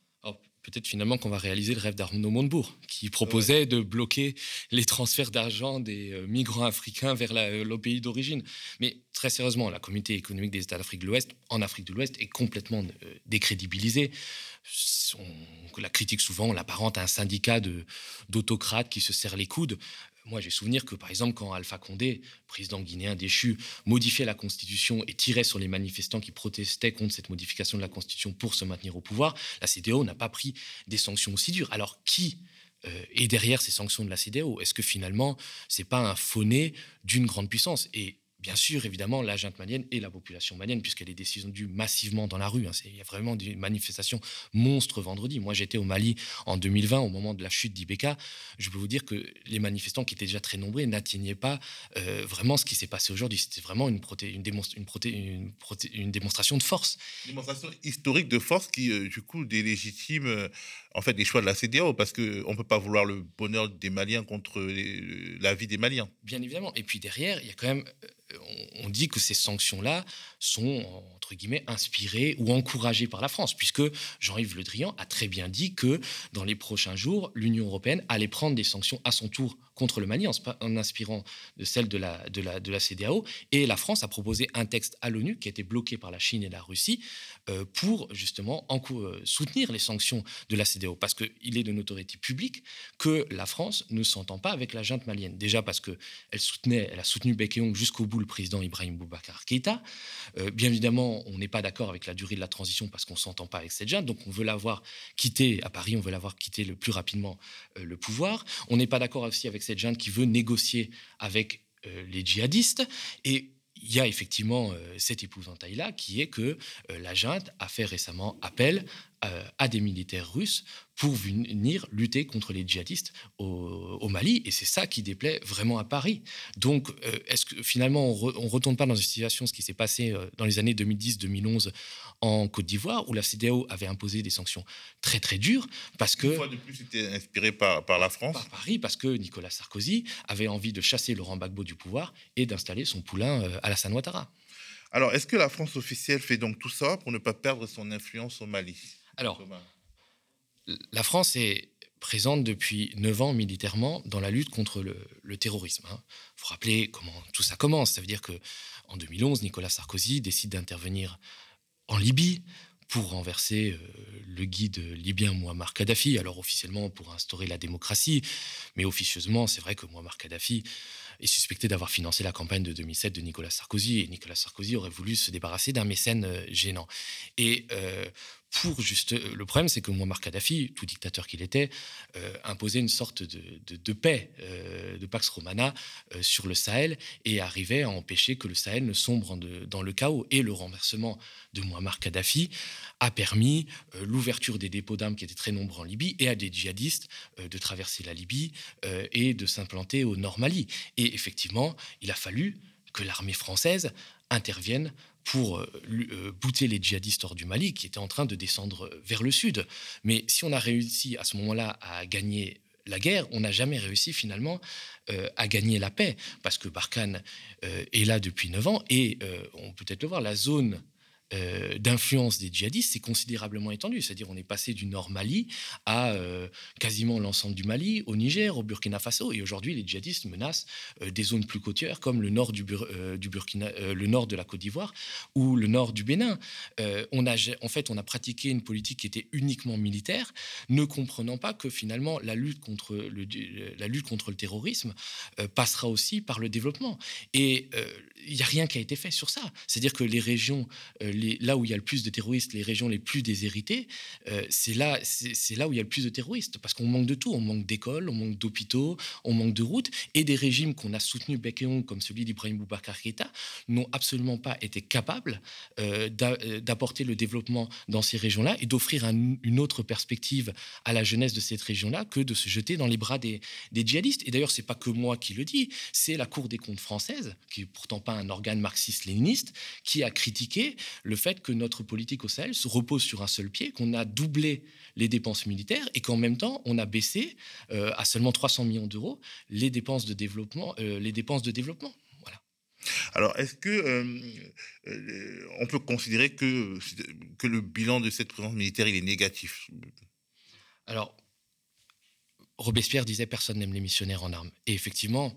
Peut-être finalement qu'on va réaliser le rêve d'Arnaud Montebourg, qui proposait de bloquer les transferts d'argent des euh, migrants africains vers euh, le pays d'origine. Mais très sérieusement, la communauté économique des États d'Afrique de l'Ouest, en Afrique de l'Ouest, est complètement euh, décrédibilisée. On, la critique souvent, on l'apparente à un syndicat d'autocrates qui se serrent les coudes. Moi, j'ai souvenir que, par exemple, quand Alpha Condé, président guinéen déchu, modifiait la Constitution et tirait sur les manifestants qui protestaient contre cette modification de la Constitution pour se maintenir au pouvoir, la CDO n'a pas pris des sanctions aussi dures. Alors, qui euh, est derrière ces sanctions de la CDO Est-ce que finalement, c'est pas un fauné d'une grande puissance? Bien sûr, évidemment, la junte malienne et la population malienne, puisqu'elle est descendue massivement dans la rue. Hein. Il y a vraiment des manifestations monstres vendredi. Moi, j'étais au Mali en 2020, au moment de la chute d'Ibeka. Je peux vous dire que les manifestants, qui étaient déjà très nombreux, n'atteignaient pas euh, vraiment ce qui s'est passé aujourd'hui. C'était vraiment une, une, une, démonstration de force. Une démonstration historique de force qui, euh, du coup, délégitime euh, en fait les choix de la CDAO, parce qu'on ne peut pas vouloir le bonheur des Maliens contre la vie des Maliens. Bien évidemment. Et puis derrière, il y a quand même on dit que ces sanctions-là sont, entre guillemets, inspirées ou encouragées par la France, puisque Jean-Yves Le Drian a très bien dit que dans les prochains jours, l'Union européenne allait prendre des sanctions à son tour contre le Mali en, inspirant de celle de la, de, CDAO. Et la France a proposé un texte à l'ONU qui a été bloqué par la Chine et la Russie euh, pour justement euh, soutenir les sanctions de la CDAO. Parce qu'il est de notoriété publique que la France ne s'entend pas avec la junte malienne. Déjà parce qu'elle soutenait, elle a soutenu Bekeyong jusqu'au bout le président Ibrahim Boubacar Keïta. Euh, bien évidemment, on n'est pas d'accord avec la durée de la transition parce qu'on ne s'entend pas avec cette junte. Donc on veut l'avoir quitté à Paris, on veut l'avoir quitté le plus rapidement le pouvoir. On n'est pas d'accord aussi avec cette junte qui veut négocier avec euh, les djihadistes. Et il y a effectivement euh, cet épouvantail-là qui est que euh, la junte a fait récemment appel à des militaires russes pour venir lutter contre les djihadistes au, Mali. Et c'est ça qui déplaît vraiment à Paris. Donc, euh, est-ce que finalement, on ne retourne pas dans une situation, ce qui s'est passé euh, dans les années 2010-2011 en Côte d'Ivoire, où la CDAO avait imposé des sanctions très très dures parce que... Une fois de plus, c'était inspiré par, par la France Par Paris, parce que Nicolas Sarkozy avait envie de chasser Laurent Gbagbo du pouvoir et d'installer son poulain euh, Alassane Ouattara. Alors, est-ce que la France officielle fait donc tout ça pour ne pas perdre son influence au Mali? Alors, la France est présente depuis 9 ans militairement dans la lutte contre le, terrorisme. Il hein. faut rappeler comment tout ça commence. Ça veut dire qu'en 2011, Nicolas Sarkozy décide d'intervenir en Libye pour renverser euh, le guide libyen Muammar Kadhafi, alors officiellement pour instaurer la démocratie, mais officieusement, c'est vrai que Muammar Kadhafi est suspecté d'avoir financé la campagne de 2007 de Nicolas Sarkozy, et Nicolas Sarkozy aurait voulu se débarrasser d'un mécène euh, gênant. Et euh, pour juste. Euh, le problème, c'est que Muammar Kadhafi, tout dictateur qu'il était, euh, imposait une sorte de, paix, euh, de Pax Romana sur le Sahel et arrivait à empêcher que le Sahel ne sombre dans le chaos. Et le renversement de Muammar Kadhafi a permis l'ouverture des dépôts d'armes qui étaient très nombreux en Libye et à des djihadistes de traverser la Libye et de s'implanter au Nord Mali. Et effectivement, il a fallu que l'armée française intervienne pour euh, euh, bouter les djihadistes hors du Mali qui étaient en train de descendre vers le sud. Mais si on a réussi à ce moment-là à gagner la guerre, on n'a jamais réussi finalement euh, à gagner la paix, parce que Barkhane est là depuis 9 ans, et on peut peut-être le voir, la zone euh, d'influence des djihadistes s'est considérablement étendue. C'est-à-dire on est passé du nord Mali à euh, quasiment l'ensemble du Mali, au Niger, au Burkina Faso. Et aujourd'hui, les djihadistes menacent euh, des zones plus côtières comme le nord, du, Burkina, le nord de la Côte d'Ivoire ou le nord du Bénin. on a, en fait, on a pratiqué une politique qui était uniquement militaire, ne comprenant pas que finalement la lutte contre le, terrorisme passera aussi par le développement. Il n'y a rien qui a été fait sur ça. C'est-à-dire que les régions là où il y a le plus de terroristes, les régions les plus déshéritées, euh, c'est là, là où il y a le plus de terroristes, parce qu'on manque de tout. On manque d'écoles, on manque d'hôpitaux, on manque de routes, et des régimes qu'on a soutenus bec et comme celui d'Ibrahim Boubacar Keïta, n'ont absolument pas été capables euh, euh, d'apporter le développement dans ces régions-là et d'offrir une autre perspective à la jeunesse de cette région-là que de se jeter dans les bras des, djihadistes. Et d'ailleurs, c'est pas que moi qui le dis, c'est la Cour des comptes française, qui est pourtant pas un organe marxiste-léniniste, qui a critiqué le fait que notre politique au Sahel se repose sur un seul pied, qu'on a doublé les dépenses militaires et qu'en même temps, on a baissé euh, à seulement 300 millions d'euros les dépenses de développement. Euh, les dépenses de développement. Voilà. Alors, est-ce que euh, on peut considérer que, que le bilan de cette présence militaire il est négatif? Alors, Robespierre disait personne n'aime les missionnaires en armes. Et effectivement,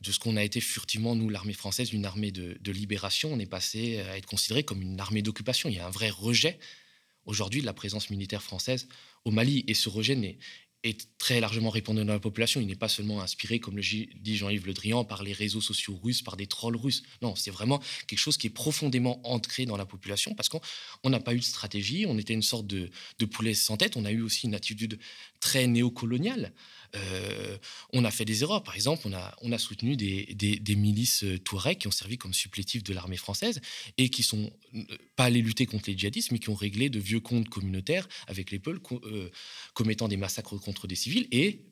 de ce qu'on a été furtivement, nous, l'armée française, une armée de, libération, on est passé à être considéré comme une armée d'occupation. Il y a un vrai rejet aujourd'hui de la présence militaire française au Mali. Et ce rejet est très largement répandu dans la population. Il n'est pas seulement inspiré, comme le dit Jean-Yves Le Drian, par les réseaux sociaux russes, par des trolls russes. Non, c'est vraiment quelque chose qui est profondément ancré dans la population parce qu'on n'a pas eu de stratégie, on était une sorte de poulet sans tête, on a eu aussi une attitude très néocoloniale. Euh, on a fait des erreurs. Par exemple, on a, soutenu des, milices euh, Touareg qui ont servi comme supplétifs de l'armée française et qui sont euh, pas allés lutter contre les djihadistes, mais qui ont réglé de vieux comptes communautaires avec les Peuls, commettant des massacres contre des civils et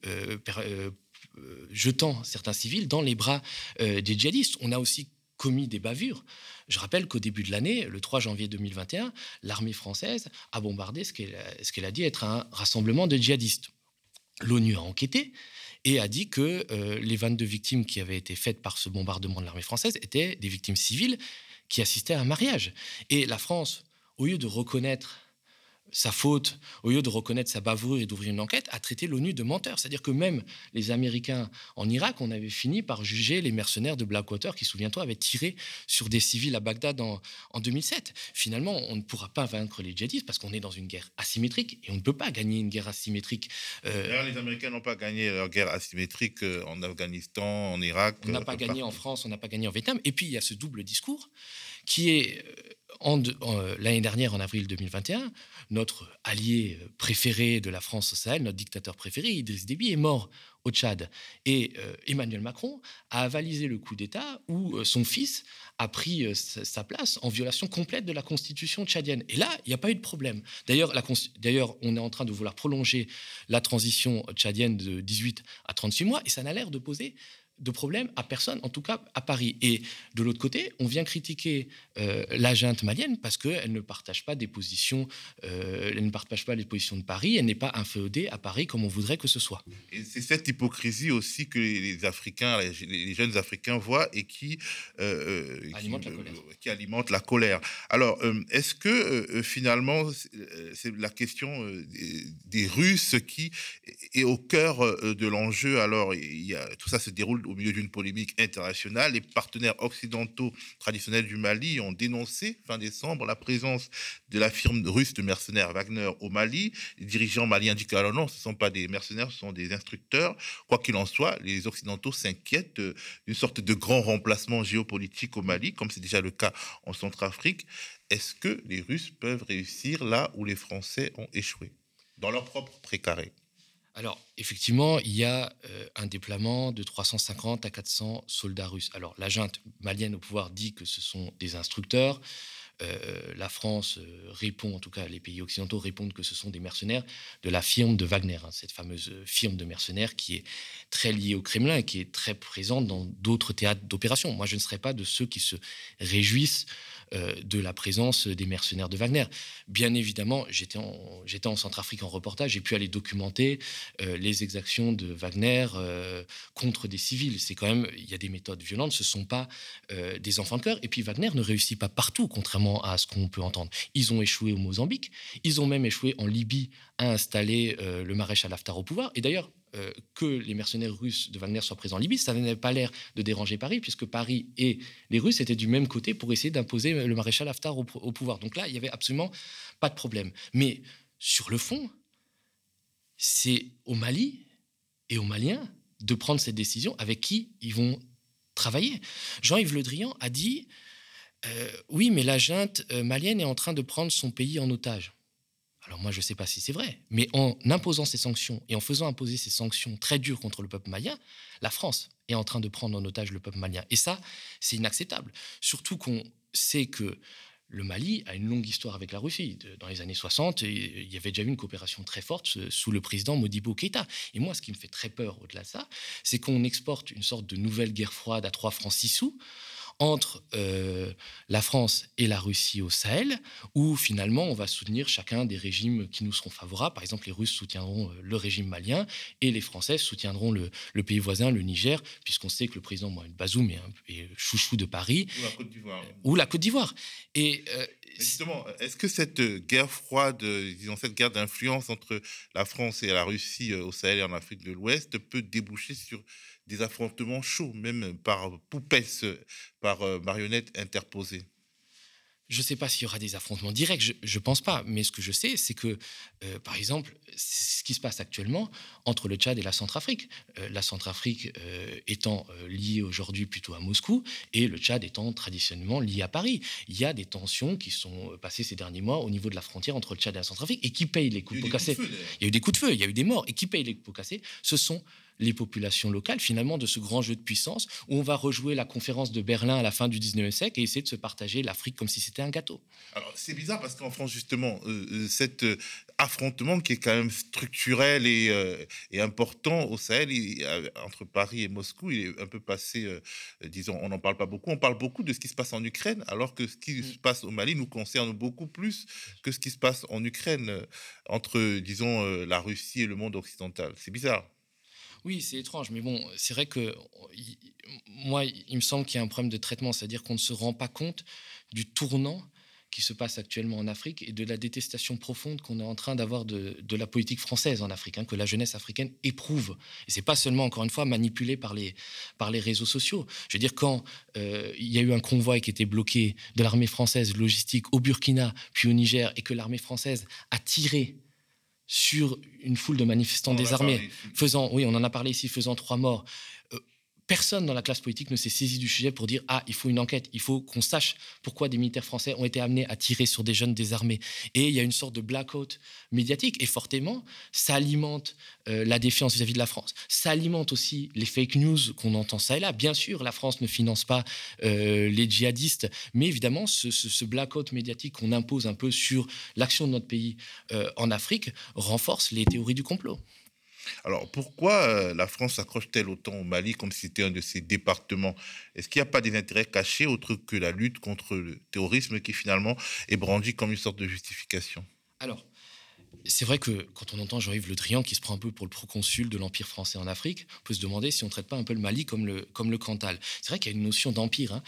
jetant certains civils dans les bras des djihadistes. On a aussi commis des bavures. Je rappelle qu'au début de l'année, le 3 janvier 2021, l'armée française a bombardé ce qu'elle a dit être un rassemblement de djihadistes l'ONU a enquêté et a dit que euh, les 22 victimes qui avaient été faites par ce bombardement de l'armée française étaient des victimes civiles qui assistaient à un mariage. Et la France, au lieu de reconnaître sa faute, au lieu de reconnaître sa bavure et d'ouvrir une enquête, a traité l'ONU de menteur. C'est-à-dire que même les Américains en Irak, on avait fini par juger les mercenaires de Blackwater qui, souviens-toi, avaient tiré sur des civils à Bagdad en, 2007. Finalement, on ne pourra pas vaincre les djihadistes parce qu'on est dans une guerre asymétrique et on ne peut pas gagner une guerre asymétrique. Euh, les Américains n'ont pas gagné leur guerre asymétrique euh, en Afghanistan, en Irak. On n'a euh, pas gagné en France, on n'a pas gagné en Vietnam. Et puis, il y a ce double discours qui est l'année dernière, en avril 2021, notre allié euh, préféré de la France au Sahel, notre dictateur préféré, Idriss Déby, est mort au Tchad. Et euh, Emmanuel Macron a avalisé le coup d'État où son fils a pris sa place en violation complète de la constitution tchadienne. Et là, il n'y a pas eu de problème. D'ailleurs, on est en train de vouloir prolonger la transition tchadienne de 18 à 36 mois, et ça n'a l'air de poser de problème à personne, en tout cas à Paris. Et de l'autre côté, on vient critiquer euh, la junte malienne parce qu'elle ne partage pas des positions, euh, elle ne partage pas les positions de Paris, elle n'est pas inféodée à Paris comme on voudrait que ce soit. Et c'est cette hypocrisie aussi que les, Africains, les, jeunes Africains voient et qui, euh, qui, alimente la colère. Alors, est-ce que finalement, c'est la question des, des, Russes qui est au cœur de l'enjeu? Alors, il y a, tout ça se déroule au milieu d'une polémique internationale. Les partenaires occidentaux traditionnels du Mali ont dénoncé fin décembre la présence de la firme russe de mercenaires Wagner au Mali. Les dirigeants maliens disent que non, ce ne sont pas des mercenaires, ce sont des instructeurs. Quoi qu'il en soit, les Occidentaux s'inquiètent d'une sorte de grand remplacement géopolitique au Mali, comme c'est déjà le cas en Centrafrique. Est-ce que les Russes peuvent réussir là où les Français ont échoué, dans leur propre précaré alors, effectivement, il y a euh, un déploiement de 350 à 400 soldats russes. Alors, la junte malienne au pouvoir dit que ce sont des instructeurs. Euh, la France euh, répond, en tout cas les pays occidentaux répondent que ce sont des mercenaires de la firme de Wagner, hein, cette fameuse firme de mercenaires qui est très liée au Kremlin et qui est très présente dans d'autres théâtres d'opération. Moi, je ne serais pas de ceux qui se réjouissent de la présence des mercenaires de Wagner. Bien évidemment, j'étais en, j'étais en Centrafrique en reportage, j'ai pu aller documenter euh, les exactions de Wagner euh, contre des civils. C'est quand même, il y a des méthodes violentes, ce ne sont pas des enfants de cœur. Et puis Wagner ne réussit pas partout, contrairement à ce qu'on peut entendre. Ils ont échoué au Mozambique, ils ont même échoué en Libye à installer le maréchal Haftar au pouvoir. Et d'ailleurs, euh, que les mercenaires russes de Wagner soient présents en Libye, ça n'avait pas l'air de déranger Paris, puisque Paris et les Russes étaient du même côté pour essayer d'imposer le maréchal Haftar au, pouvoir. Donc là, il n'y avait absolument pas de problème. Mais sur le fond, c'est au Mali et aux Maliens de prendre cette décision avec qui ils vont travailler. Jean-Yves Le Drian a dit euh, Oui, mais la junte euh, malienne est en train de prendre son pays en otage. Alors moi, je ne sais pas si c'est vrai, mais en imposant ces sanctions et en faisant imposer ces sanctions très dures contre le peuple malien, la France est en train de prendre en otage le peuple malien. Et ça, c'est inacceptable. Surtout qu'on sait que le Mali a une longue histoire avec la Russie. Dans les années 60, il y avait déjà eu une coopération très forte sous le président Modibo Keïta. Et moi, ce qui me fait très peur au-delà de ça, c'est qu'on exporte une sorte de nouvelle guerre froide à trois francs six sous entre euh, la France et la Russie au Sahel, où finalement on va soutenir chacun des régimes qui nous seront favorables. Par exemple, les Russes soutiendront le régime malien et les Français soutiendront le, pays voisin, le Niger, puisqu'on sait que le président Mohamed Bazoum est, est, chouchou de Paris. Ou la Côte d'Ivoire. Ou la Côte d'Ivoire. Et justement, est-ce que cette guerre froide, disons cette guerre d'influence entre la France et la Russie au Sahel et en Afrique de l'Ouest peut déboucher sur des affrontements chauds, même par poupesse, par euh, marionnettes interposées je ne sais pas s'il y aura des affrontements directs, je ne pense pas. Mais ce que je sais, c'est que, euh, par exemple, ce qui se passe actuellement entre le Tchad et la Centrafrique. Euh, la Centrafrique étant liée aujourd'hui plutôt à Moscou et le Tchad étant traditionnellement lié à Paris. Il y a des tensions qui sont passées ces derniers mois au niveau de la frontière entre le Tchad et la Centrafrique et qui payent les coups de cassés. Il y a eu des coups de feu, il y a eu des morts. Et qui payent les pots cassés Ce sont les populations locales, finalement, de ce grand jeu de puissance où on va rejouer la conférence de Berlin à la fin du 19e siècle et essayer de se partager l'Afrique comme si c'était un gâteau. Alors, c'est bizarre parce qu'en France, justement, euh, euh, cet euh, affrontement qui est quand même structurel et, important au Sahel, entre Paris et Moscou, il est un peu passé, disons, on n'en parle pas beaucoup. On parle beaucoup de ce qui se passe en Ukraine, alors que ce qui se passe au Mali nous concerne beaucoup plus que ce qui se passe en Ukraine entre, disons, la Russie et le monde occidental. C'est bizarre. Oui, c'est étrange, mais bon, c'est vrai que moi, il me semble qu'il y a un problème de traitement, c'est-à-dire qu'on ne se rend pas compte du tournant qui se passe actuellement en Afrique et de la détestation profonde qu'on est en train d'avoir de, la politique française en Afrique, hein, que la jeunesse africaine éprouve. Et c'est pas seulement, encore une fois, manipulé par les, par les réseaux sociaux. Je veux dire, quand euh, il y a eu un convoi qui était bloqué de l'armée française logistique au Burkina, puis au Niger, et que l'armée française a tiré sur une foule de manifestants désarmés, faisant, oui, on en a parlé ici, faisant trois morts personne dans la classe politique ne s'est saisi du sujet pour dire ah il faut une enquête, il faut qu'on sache pourquoi des militaires français ont été amenés à tirer sur des jeunes désarmés. Et il y a une sorte de blackout médiatique et fortement ça alimente euh, la défiance vis-à-vis de la France. Ça alimente aussi les fake news qu'on entend ça et là. Bien sûr, la France ne finance pas euh, les djihadistes, mais évidemment ce, blackout médiatique qu'on impose un peu sur l'action de notre pays euh, en Afrique renforce les théories du complot. Alors pourquoi euh, la France s'accroche-t-elle autant au Mali comme si c'était un de ses départements? Est-ce qu'il n'y a pas des intérêts cachés autres que la lutte contre le terrorisme qui finalement est brandi comme une sorte de justification? Alors, c'est vrai que quand on entend Jean-Yves Le Drian qui se prend un peu pour le proconsul de l'Empire français en Afrique, on peut se demander si on ne traite pas un peu le Mali comme le, comme le Cantal. C'est vrai qu'il y a une notion d'empire. Hein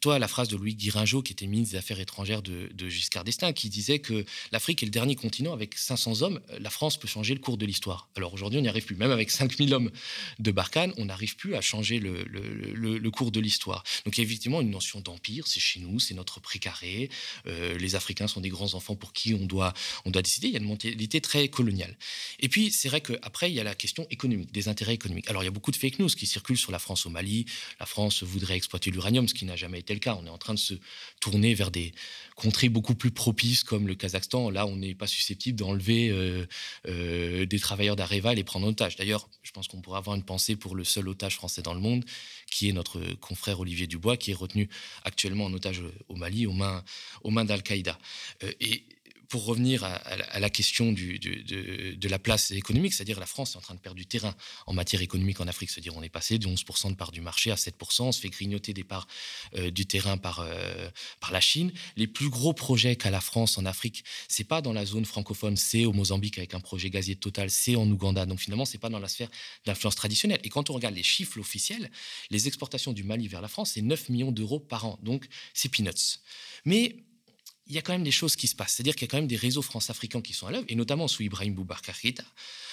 toi, la phrase de Louis Guiringeau, qui était ministre des Affaires étrangères de, Giscard d'Estaing, qui disait que l'Afrique est le dernier continent avec 500 hommes, la France peut changer le cours de l'histoire. Alors aujourd'hui, on n'y arrive plus. Même avec 5000 hommes de Barkhane, on n'arrive plus à changer le, cours de l'histoire. Donc il y a effectivement une notion d'empire, c'est chez nous, c'est notre précaré. Euh, les Africains sont des grands enfants pour qui on doit, on doit décider. Il y a une mentalité très coloniale. Et puis, c'est vrai qu'après, il y a la question économique, des intérêts économiques. Alors il y a beaucoup de fake news qui circulent sur la France au Mali. La France voudrait exploiter l'uranium, ce qui n'a jamais été le cas. On est en train de se tourner vers des contrées beaucoup plus propices comme le Kazakhstan. Là, on n'est pas susceptible d'enlever euh, euh, des travailleurs d'Areva et prendre en otage. D'ailleurs, je pense qu'on pourrait avoir une pensée pour le seul otage français dans le monde, qui est notre confrère Olivier Dubois, qui est retenu actuellement en otage au Mali aux mains, aux mains d'Al-Qaïda. Euh, et pour revenir à, la question de, la place économique, c'est-à-dire la France est en train de perdre du terrain en matière économique en Afrique. C'est-à-dire on est passé de 11% de part du marché à 7%, on se fait grignoter des parts euh, du terrain par, euh, par la Chine. Les plus gros projets qu'a la France en Afrique, c'est pas dans la zone francophone, c'est au Mozambique avec un projet gazier total, c'est en Ouganda. Donc finalement, c'est pas dans la sphère d'influence traditionnelle. Et quand on regarde les chiffres officiels, les exportations du Mali vers la France, c'est 9 millions d'euros par an. Donc c'est peanuts. Mais il y a quand même des choses qui se passent. C'est-à-dire qu'il y a quand même des réseaux france-africains qui sont à l'œuvre, et notamment sous Ibrahim Boubacar Keïta.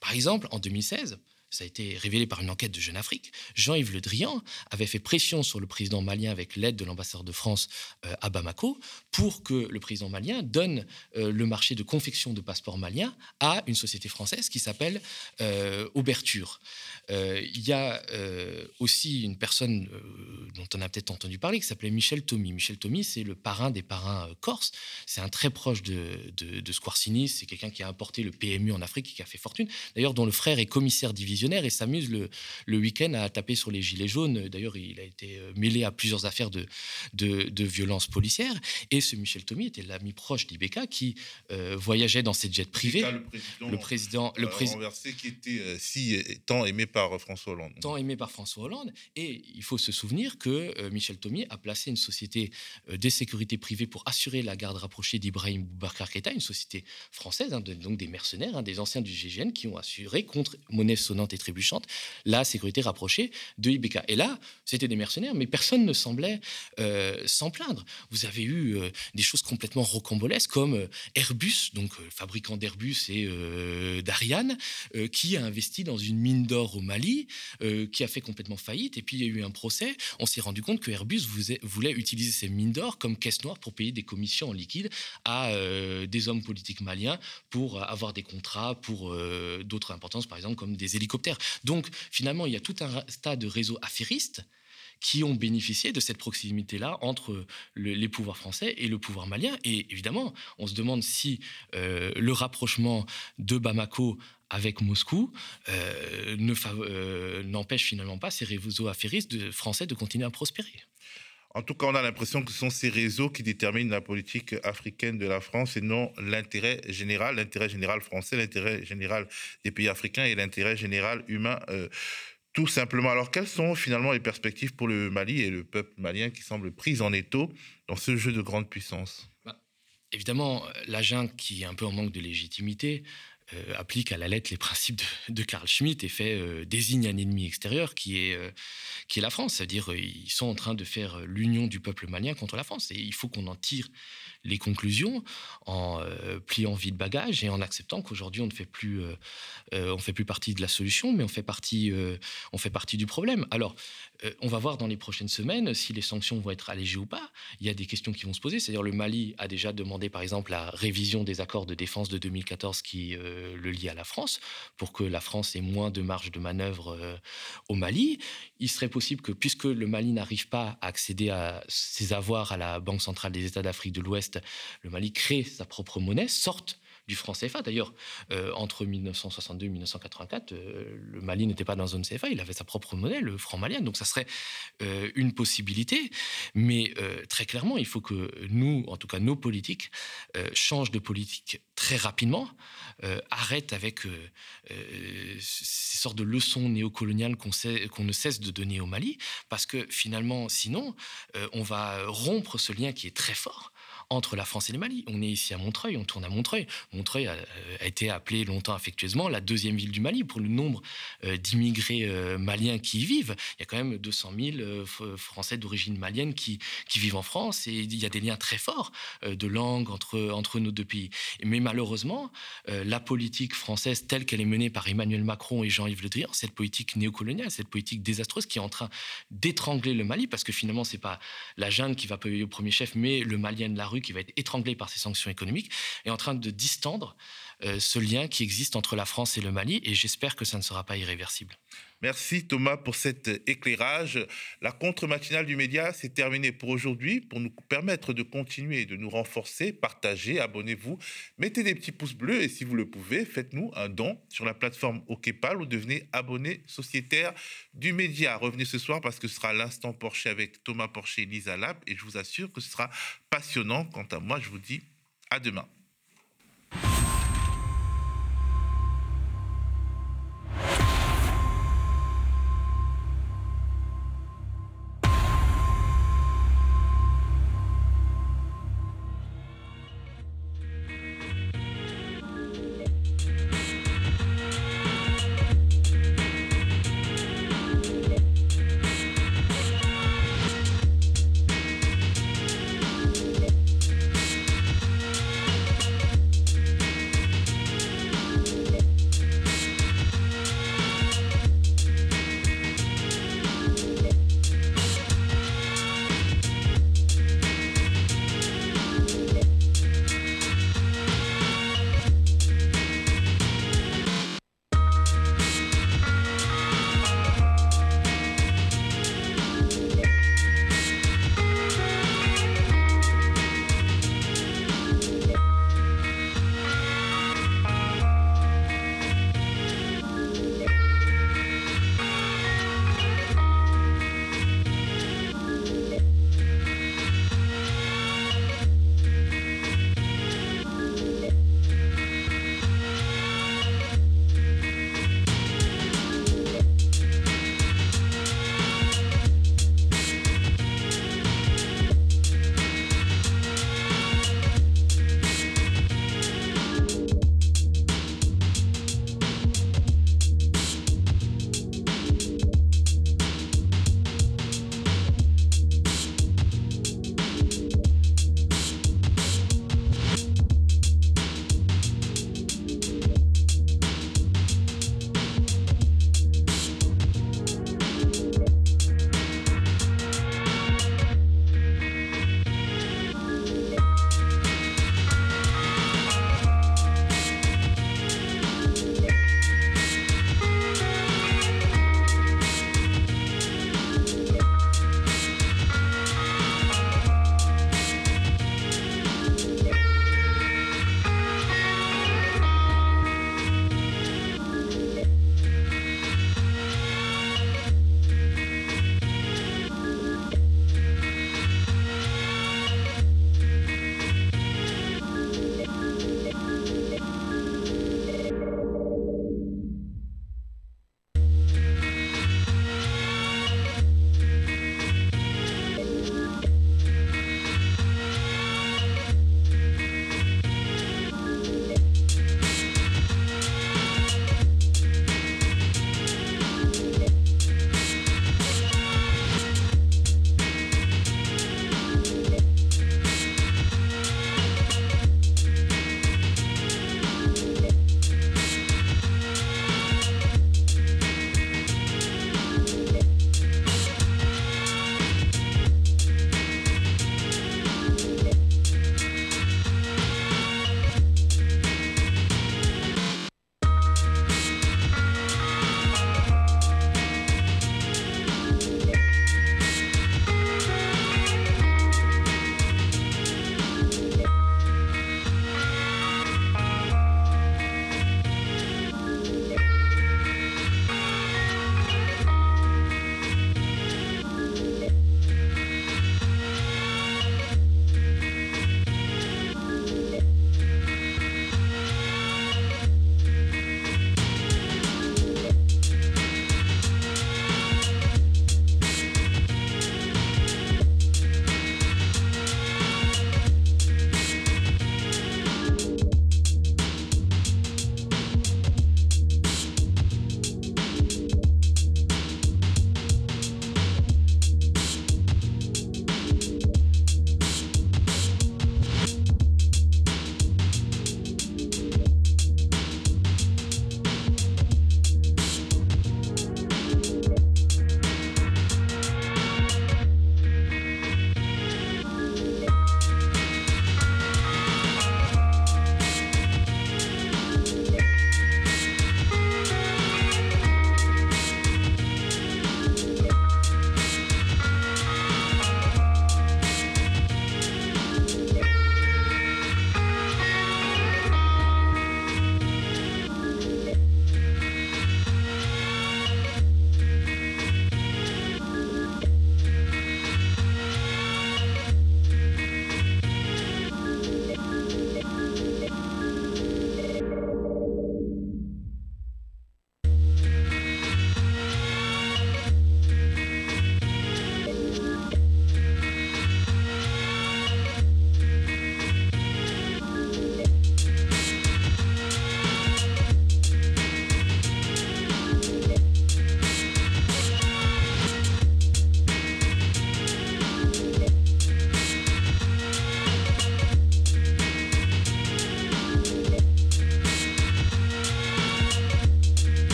Par exemple, en 2016, ça a été révélé par une enquête de Jeune Afrique, Jean-Yves Le Drian avait fait pression sur le président malien avec l'aide de l'ambassadeur de France euh, à Bamako pour que le président malien donne euh, le marché de confection de passeports maliens à une société française qui s'appelle euh, Auberture. Il y a aussi une personne dont on a peut-être entendu parler qui s'appelait Michel Tommy. Michel Tommy, c'est le parrain des parrains corses. C'est un très proche de, de, Squarcini. C'est quelqu'un qui a importé le PMU en Afrique et qui a fait fortune. D'ailleurs, dont le frère est commissaire divisé visionnaire et s'amuse le, le week-end à taper sur les gilets jaunes. D'ailleurs, il a été mêlé à plusieurs affaires de, de, de violences policières. Et ce Michel Thomy était l'ami proche d'Ibeka qui voyageait dans ses jets privés. le président, le président, le qui était si tant aimé par François Hollande. Tant aimé par François Hollande. Et il faut se souvenir que Michel Thomy a placé une société des sécurités privées pour assurer la garde rapprochée d'Ibrahim Boubacar Keïta, une société française, hein, donc des mercenaires, hein, des anciens du GGN qui ont assuré contre monnaie sonnante et trébuchante la sécurité rapprochée de IBK. Et là, c'était des mercenaires, mais personne ne semblait euh, s'en plaindre. Vous avez eu euh, des choses complètement rocambolesques comme euh, Airbus, donc fabricant d'Airbus et d'Ariane, qui a investi dans une mine d'or au Mali, qui a fait complètement faillite. Et puis il y a eu un procès. On s'est rendu compte que Airbus voulait utiliser ces mines d'or comme caisse noire pour payer des commissions en liquide à des hommes politiques maliens pour avoir des contrats pour d'autres importances, par exemple comme des hélicoptères. Donc finalement, il y a tout un tas de réseaux affairistes qui ont bénéficié de cette proximité-là entre les pouvoirs français et le pouvoir malien. Et évidemment, on se demande si euh, le rapprochement de Bamako avec Moscou euh, euh, n'empêche finalement pas ces réseaux affairistes français de continuer à prospérer. En tout cas, on a l'impression que ce sont ces réseaux qui déterminent la politique africaine de la France et non l'intérêt général, l'intérêt général français, l'intérêt général des pays africains et l'intérêt général humain. Tout simplement. Alors, quelles sont finalement les perspectives pour le Mali et le peuple malien qui semble pris en étau dans ce jeu de grande puissance? Bah, Évidemment, la junte qui est un peu en manque de légitimité euh, applique à la lettre les principes de, Karl Schmitt et fait euh, désigne un ennemi extérieur qui est, euh, qui est la France. C'est-à-dire ils sont en train de faire l'union du peuple malien contre la France. Et il faut qu'on en tire les conclusions en euh, pliant vide bagage et en acceptant qu'aujourd'hui on ne fait plus, euh, euh, on fait plus partie de la solution, mais on fait partie, on fait partie du problème. Alors, on va voir dans les prochaines semaines si les sanctions vont être allégées ou pas. Il y a des questions qui vont se poser. C'est-à-dire le Mali a déjà demandé, par exemple, la révision des accords de défense de 2014 qui le lient à la France pour que la France ait moins de marge de manœuvre au Mali. Il serait possible que, puisque le Mali n'arrive pas à accéder à ses avoirs à la Banque centrale des États d'Afrique de l'Ouest, le Mali crée sa propre monnaie, sorte du franc CFA. D'ailleurs, euh, entre 1962 et 1984, euh, le Mali n'était pas dans la zone CFA, il avait sa propre monnaie, le franc malien. Donc ça serait euh, une possibilité. Mais très clairement, il faut que nous, en tout cas nos politiques, changent de politique très rapidement, arrêtent avec ces sortes de leçons néocoloniales qu'on qu'on ne cesse de donner au Mali, parce que finalement, sinon, on va rompre ce lien qui est très fort entre la France et le Mali. On est ici à Montreuil, on tourne à Montreuil. Montreuil a, euh, été appelé longtemps affectueusement la deuxième ville du Mali pour le nombre euh, d'immigrés euh, maliens qui y vivent. Il y a quand même 200 000 Français d'origine malienne qui, vivent en France et il y a des liens très forts de langue entre, entre nos deux pays. Mais malheureusement, la politique française telle qu'elle est menée par Emmanuel Macron et Jean-Yves Le Drian, cette politique néocoloniale, cette politique désastreuse qui est en train d'étrangler le Mali parce que finalement, c'est pas la junte qui va payer au premier chef, mais le Malien de la rue qui va être étranglé par ces sanctions économiques, est en train de distendre euh, ce lien qui existe entre la France et le Mali, et j'espère que ça ne sera pas irréversible. Merci Thomas pour cet éclairage. La contre-matinale du média, c'est terminé pour aujourd'hui. Pour nous permettre de continuer et de nous renforcer, partagez, abonnez-vous, mettez des petits pouces bleus et si vous le pouvez, faites-nous un don sur la plateforme OKPAL ou devenez abonné sociétaire du média. Revenez ce soir parce que ce sera l'instant Porsche avec Thomas Porcher et Lisa Lab et je vous assure que ce sera passionnant. Quant à moi, je vous dis à demain.